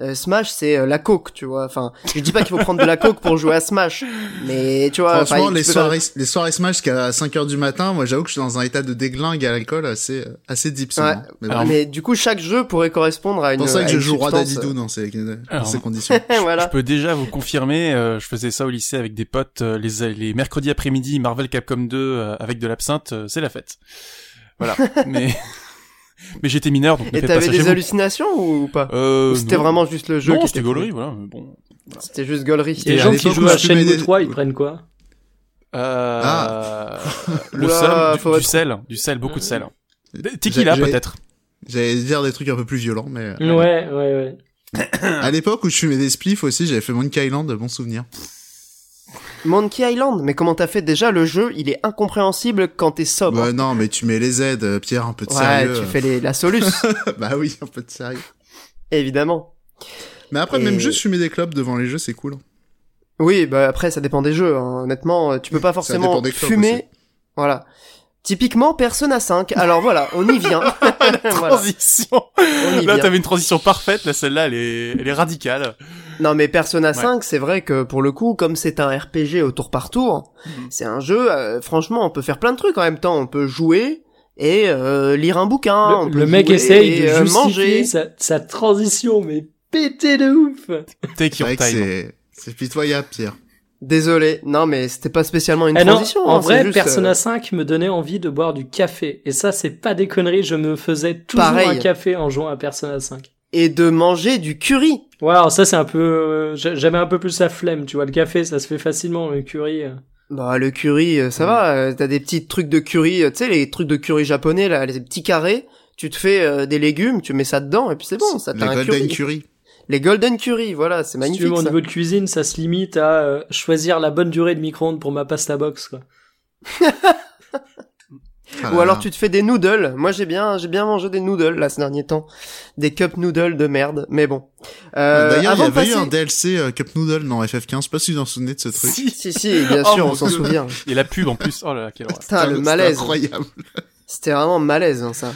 A: Euh, Smash, c'est euh, la coke, tu vois. Enfin, je dis pas qu'il faut prendre de la coke pour jouer à Smash, mais tu vois.
C: Franchement, les soirées, les soirées Smash jusqu'à 5 heures du matin, moi j'avoue que je suis dans un état de déglingue à l'alcool assez, euh, assez deep.
A: Ouais.
C: Mais bon.
D: Alors,
A: Mais du coup, chaque jeu pourrait correspondre à
C: C'est
A: une.
C: pour ça que je joue roi d'Adidou dans ces, dans
D: Alors,
C: ces conditions.
A: voilà.
D: Je peux déjà vous confirmer, euh, je faisais ça au lycée avec des potes euh, les, les mercredis après-midi, Marvel Capcom 2 euh, avec de l'absinthe, euh, c'est la fête. Voilà. mais mais j'étais mineur donc ne
A: Et t'avais des hallucinations ou pas
D: Euh,
A: Ou C'était
D: non.
A: vraiment juste le jeu
D: Non,
A: qui
D: c'était
A: était
D: gaulerie, voilà. mais Bon.
A: C'était juste gaulerie.
B: Les gens qui jouent à Shenmue
C: des-
B: 3, ils prennent quoi
D: Euh,
C: Ah.
D: le
A: Oula,
D: seum,
A: faut
D: du, du
A: être-
D: sel, du sel, beaucoup de sel. Tequila
C: J'ai- j'ai-
D: peut-être.
C: J'allais dire des trucs un peu plus violents, mais euh,
B: Ouais, ouais, ouais.
C: à l'époque où je fumais des spliffs aussi, j'avais fait Monkey Island, bon souvenir.
A: Monkey Island, mais comment t'as fait déjà le jeu? Il est incompréhensible quand t'es sobre.
C: Bah non, mais tu mets les aides, euh, Pierre, un peu de
A: ouais,
C: sérieux.
A: tu fais les, la solus,
C: bah oui, un peu de sérieux.
A: évidemment.
C: Mais après,
A: Et-
C: même juste fumer des clopes devant les jeux, c'est cool.
A: Oui, bah après ça dépend des jeux. hein. Honnêtement, euh, tu peux pas forcément
C: dépend des clubs
A: fumer.
C: aussi.
A: Voilà. Typiquement Persona 5. Alors voilà, on y vient. voilà.
D: Transition.
A: y
D: Là, t'avais une transition parfaite. Là, celle-là, elle est, elle est radicale.
A: Non mais Persona 5, c'est vrai que pour le coup, comme c'est un RPG au tour par tour,
D: Mhm.
A: c'est un jeu. euh, franchement, on peut faire plein de trucs en même temps. On peut jouer et euh, lire un bouquin. on
B: le,
A: peut
B: le mec essaye de
A: euh,
B: justifier
A: manger.
B: sa, sa transition, mais pété de ouf
D: Take
C: C'est
D: your time.
C: c'est, c'est pitoyable, Pierre.
A: Désolé, non mais c'était pas spécialement une
B: non,
A: transition.
B: en
A: hein,
B: vrai,
A: juste,
B: Persona
A: euh,
B: 5 me donnait envie de boire du café. Et ça, c'est pas des conneries, je me faisais toujours
A: Pareil.
B: un café en jouant à Persona 5.
A: Et de manger du curry.
B: Ouais, alors ça, c'est un peu... euh, j'a- J'avais un peu plus la flemme, tu vois. Le café, ça se fait facilement, le curry... euh.
A: Bah le curry, euh, ça va. euh, T'as des petits trucs de curry, euh, tu sais les trucs de curry japonais là, les petits carrés. Tu te fais euh, des légumes, tu mets ça dedans et puis c'est bon, ça
C: Les
A: t'a un
C: Golden
A: curry.
C: Curry.
A: Les golden curry, voilà, c'est
B: Si tu
A: magnifique.
B: veux, au niveau de cuisine, ça se limite à euh, choisir la bonne durée de micro-ondes pour ma pasta box, quoi.
C: Ah
A: Ou
C: là
A: alors
C: là.
A: tu te fais des noodles. Moi j'ai bien, j'ai bien mangé des noodles là ces derniers temps, des cup noodles de merde. Mais bon. Euh,
C: D'ailleurs, il y avait eu un DLC euh, Cup Noodle dans FF15, je sais pas si vous en souvenez de ce truc.
D: Si.
A: Si si, bien
D: Oh,
A: sûr, on s'en
D: Dieu.
A: souvient.
D: Et la pub en plus. Oh là là, quelle horreur.
A: Putain, le
C: C'était
A: malaise.
C: incroyable.
A: C'était vraiment malaise hein, ça.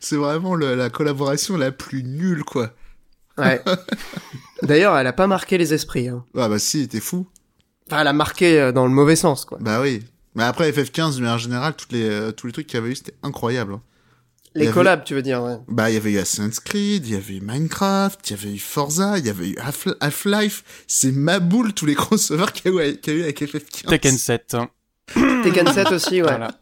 C: C'est vraiment le- la collaboration la plus nulle, quoi.
A: Ouais. D'ailleurs, elle a pas marqué les esprits. Hein.
C: Ah bah si, t'es fou.
A: Enfin, elle a marqué euh, dans le mauvais sens quoi.
C: Bah oui. Mais après FF15, mais en général, toutes les, euh, tous les trucs qu'il y avait eu, c'était incroyable. hein.
A: Les
C: avait-
A: collabs, tu veux dire, ouais.
C: Bah, il y avait eu Assassin's Creed, il y avait eu Minecraft, il y avait eu Forza, il y avait eu Half- Half-Life. C'est ma boule, tous les crossovers qu'il y, a eu- qu'il y a eu avec FF15.
D: Tekken 7. hein.
A: Tekken 7 aussi, ouais.
D: Voilà.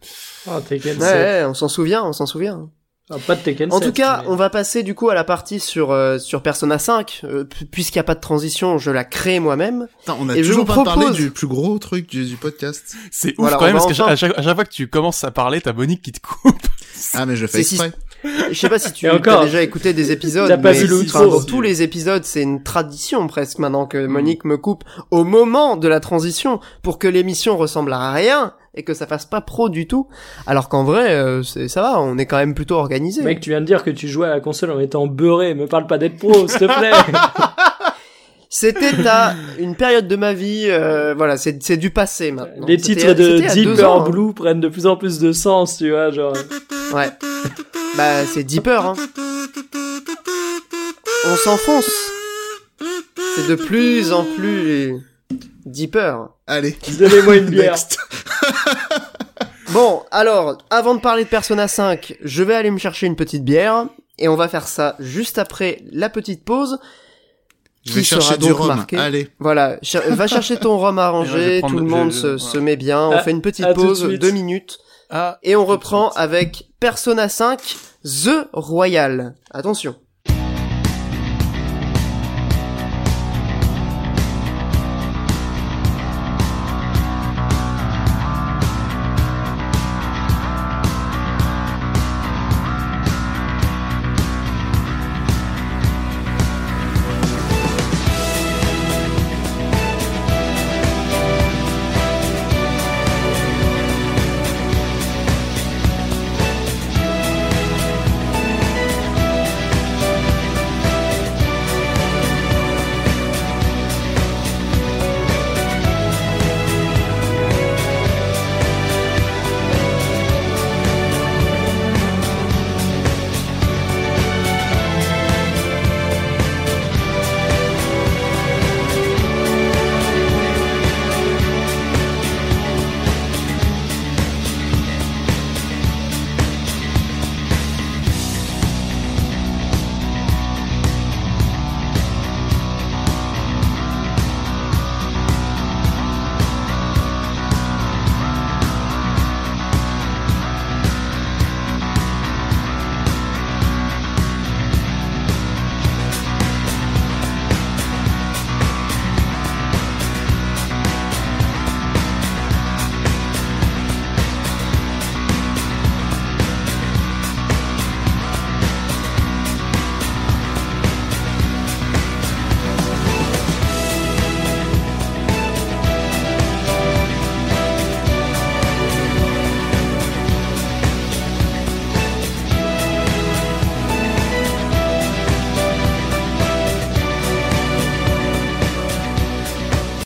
B: Oh, Tekken
A: Ouais,
B: 7.
A: ouais, on s'en souvient, on s'en souvient.
B: Ah, pas de Tekken
A: En
B: 7,
A: tout cas,
B: mais-
A: on va passer du coup à la partie sur euh, sur Persona 5. euh, pu- Puisqu'il n'y a pas de transition, je la crée moi-même.
C: On a
A: Et je
C: toujours
A: vous
C: pas parlé
A: propose-
C: du plus gros truc du, du podcast.
D: C'est ouf
A: Voilà,
D: quand même parce qu'à
A: enfin-
D: chaque, à chaque fois que tu commences à parler, t'as Monique qui te coupe.
C: Ah, mais je fais exprès.
A: Je sais pas si tu as déjà écouté des épisodes,
B: t'as pas
A: mais
B: vu le
A: enfin, dans tous les épisodes, c'est une tradition presque maintenant
B: Mm.
A: que Monique me coupe au moment de la transition pour que l'émission ressemble à rien et que ça fasse pas pro du tout. Alors qu'en vrai, euh, c'est ça va, on est quand même plutôt organisé.
B: Mec, tu viens de dire que tu jouais à la console en étant beurré. Me parle pas d'être pro, s'il te plaît.
A: C'était à une période de ma vie, euh, voilà, c'est c'est du passé maintenant.
B: Les titres de Deeper
A: ans, hein.
B: Blue prennent de plus en plus de sens, tu vois, genre.
A: Ouais. Bah, c'est Deeper, hein. On s'enfonce. C'est de plus en plus Deeper.
C: Allez.
B: Donnez-moi une bière.
C: Next.
A: Bon, alors, avant de parler de Persona 5, je vais aller me chercher une petite bière. Et on va faire ça juste après la petite pause.
C: Je vais
A: qui sera
C: chercher du rhum.
A: marqué.
C: Allez.
A: Voilà, cher- va chercher ton rhum arrangé, tout le monde se, se met bien, on
B: À-
A: fait une petite
B: de
A: pause, deux minutes,
D: Ah,
A: et on reprend avec Persona 5 The Royal. Attention.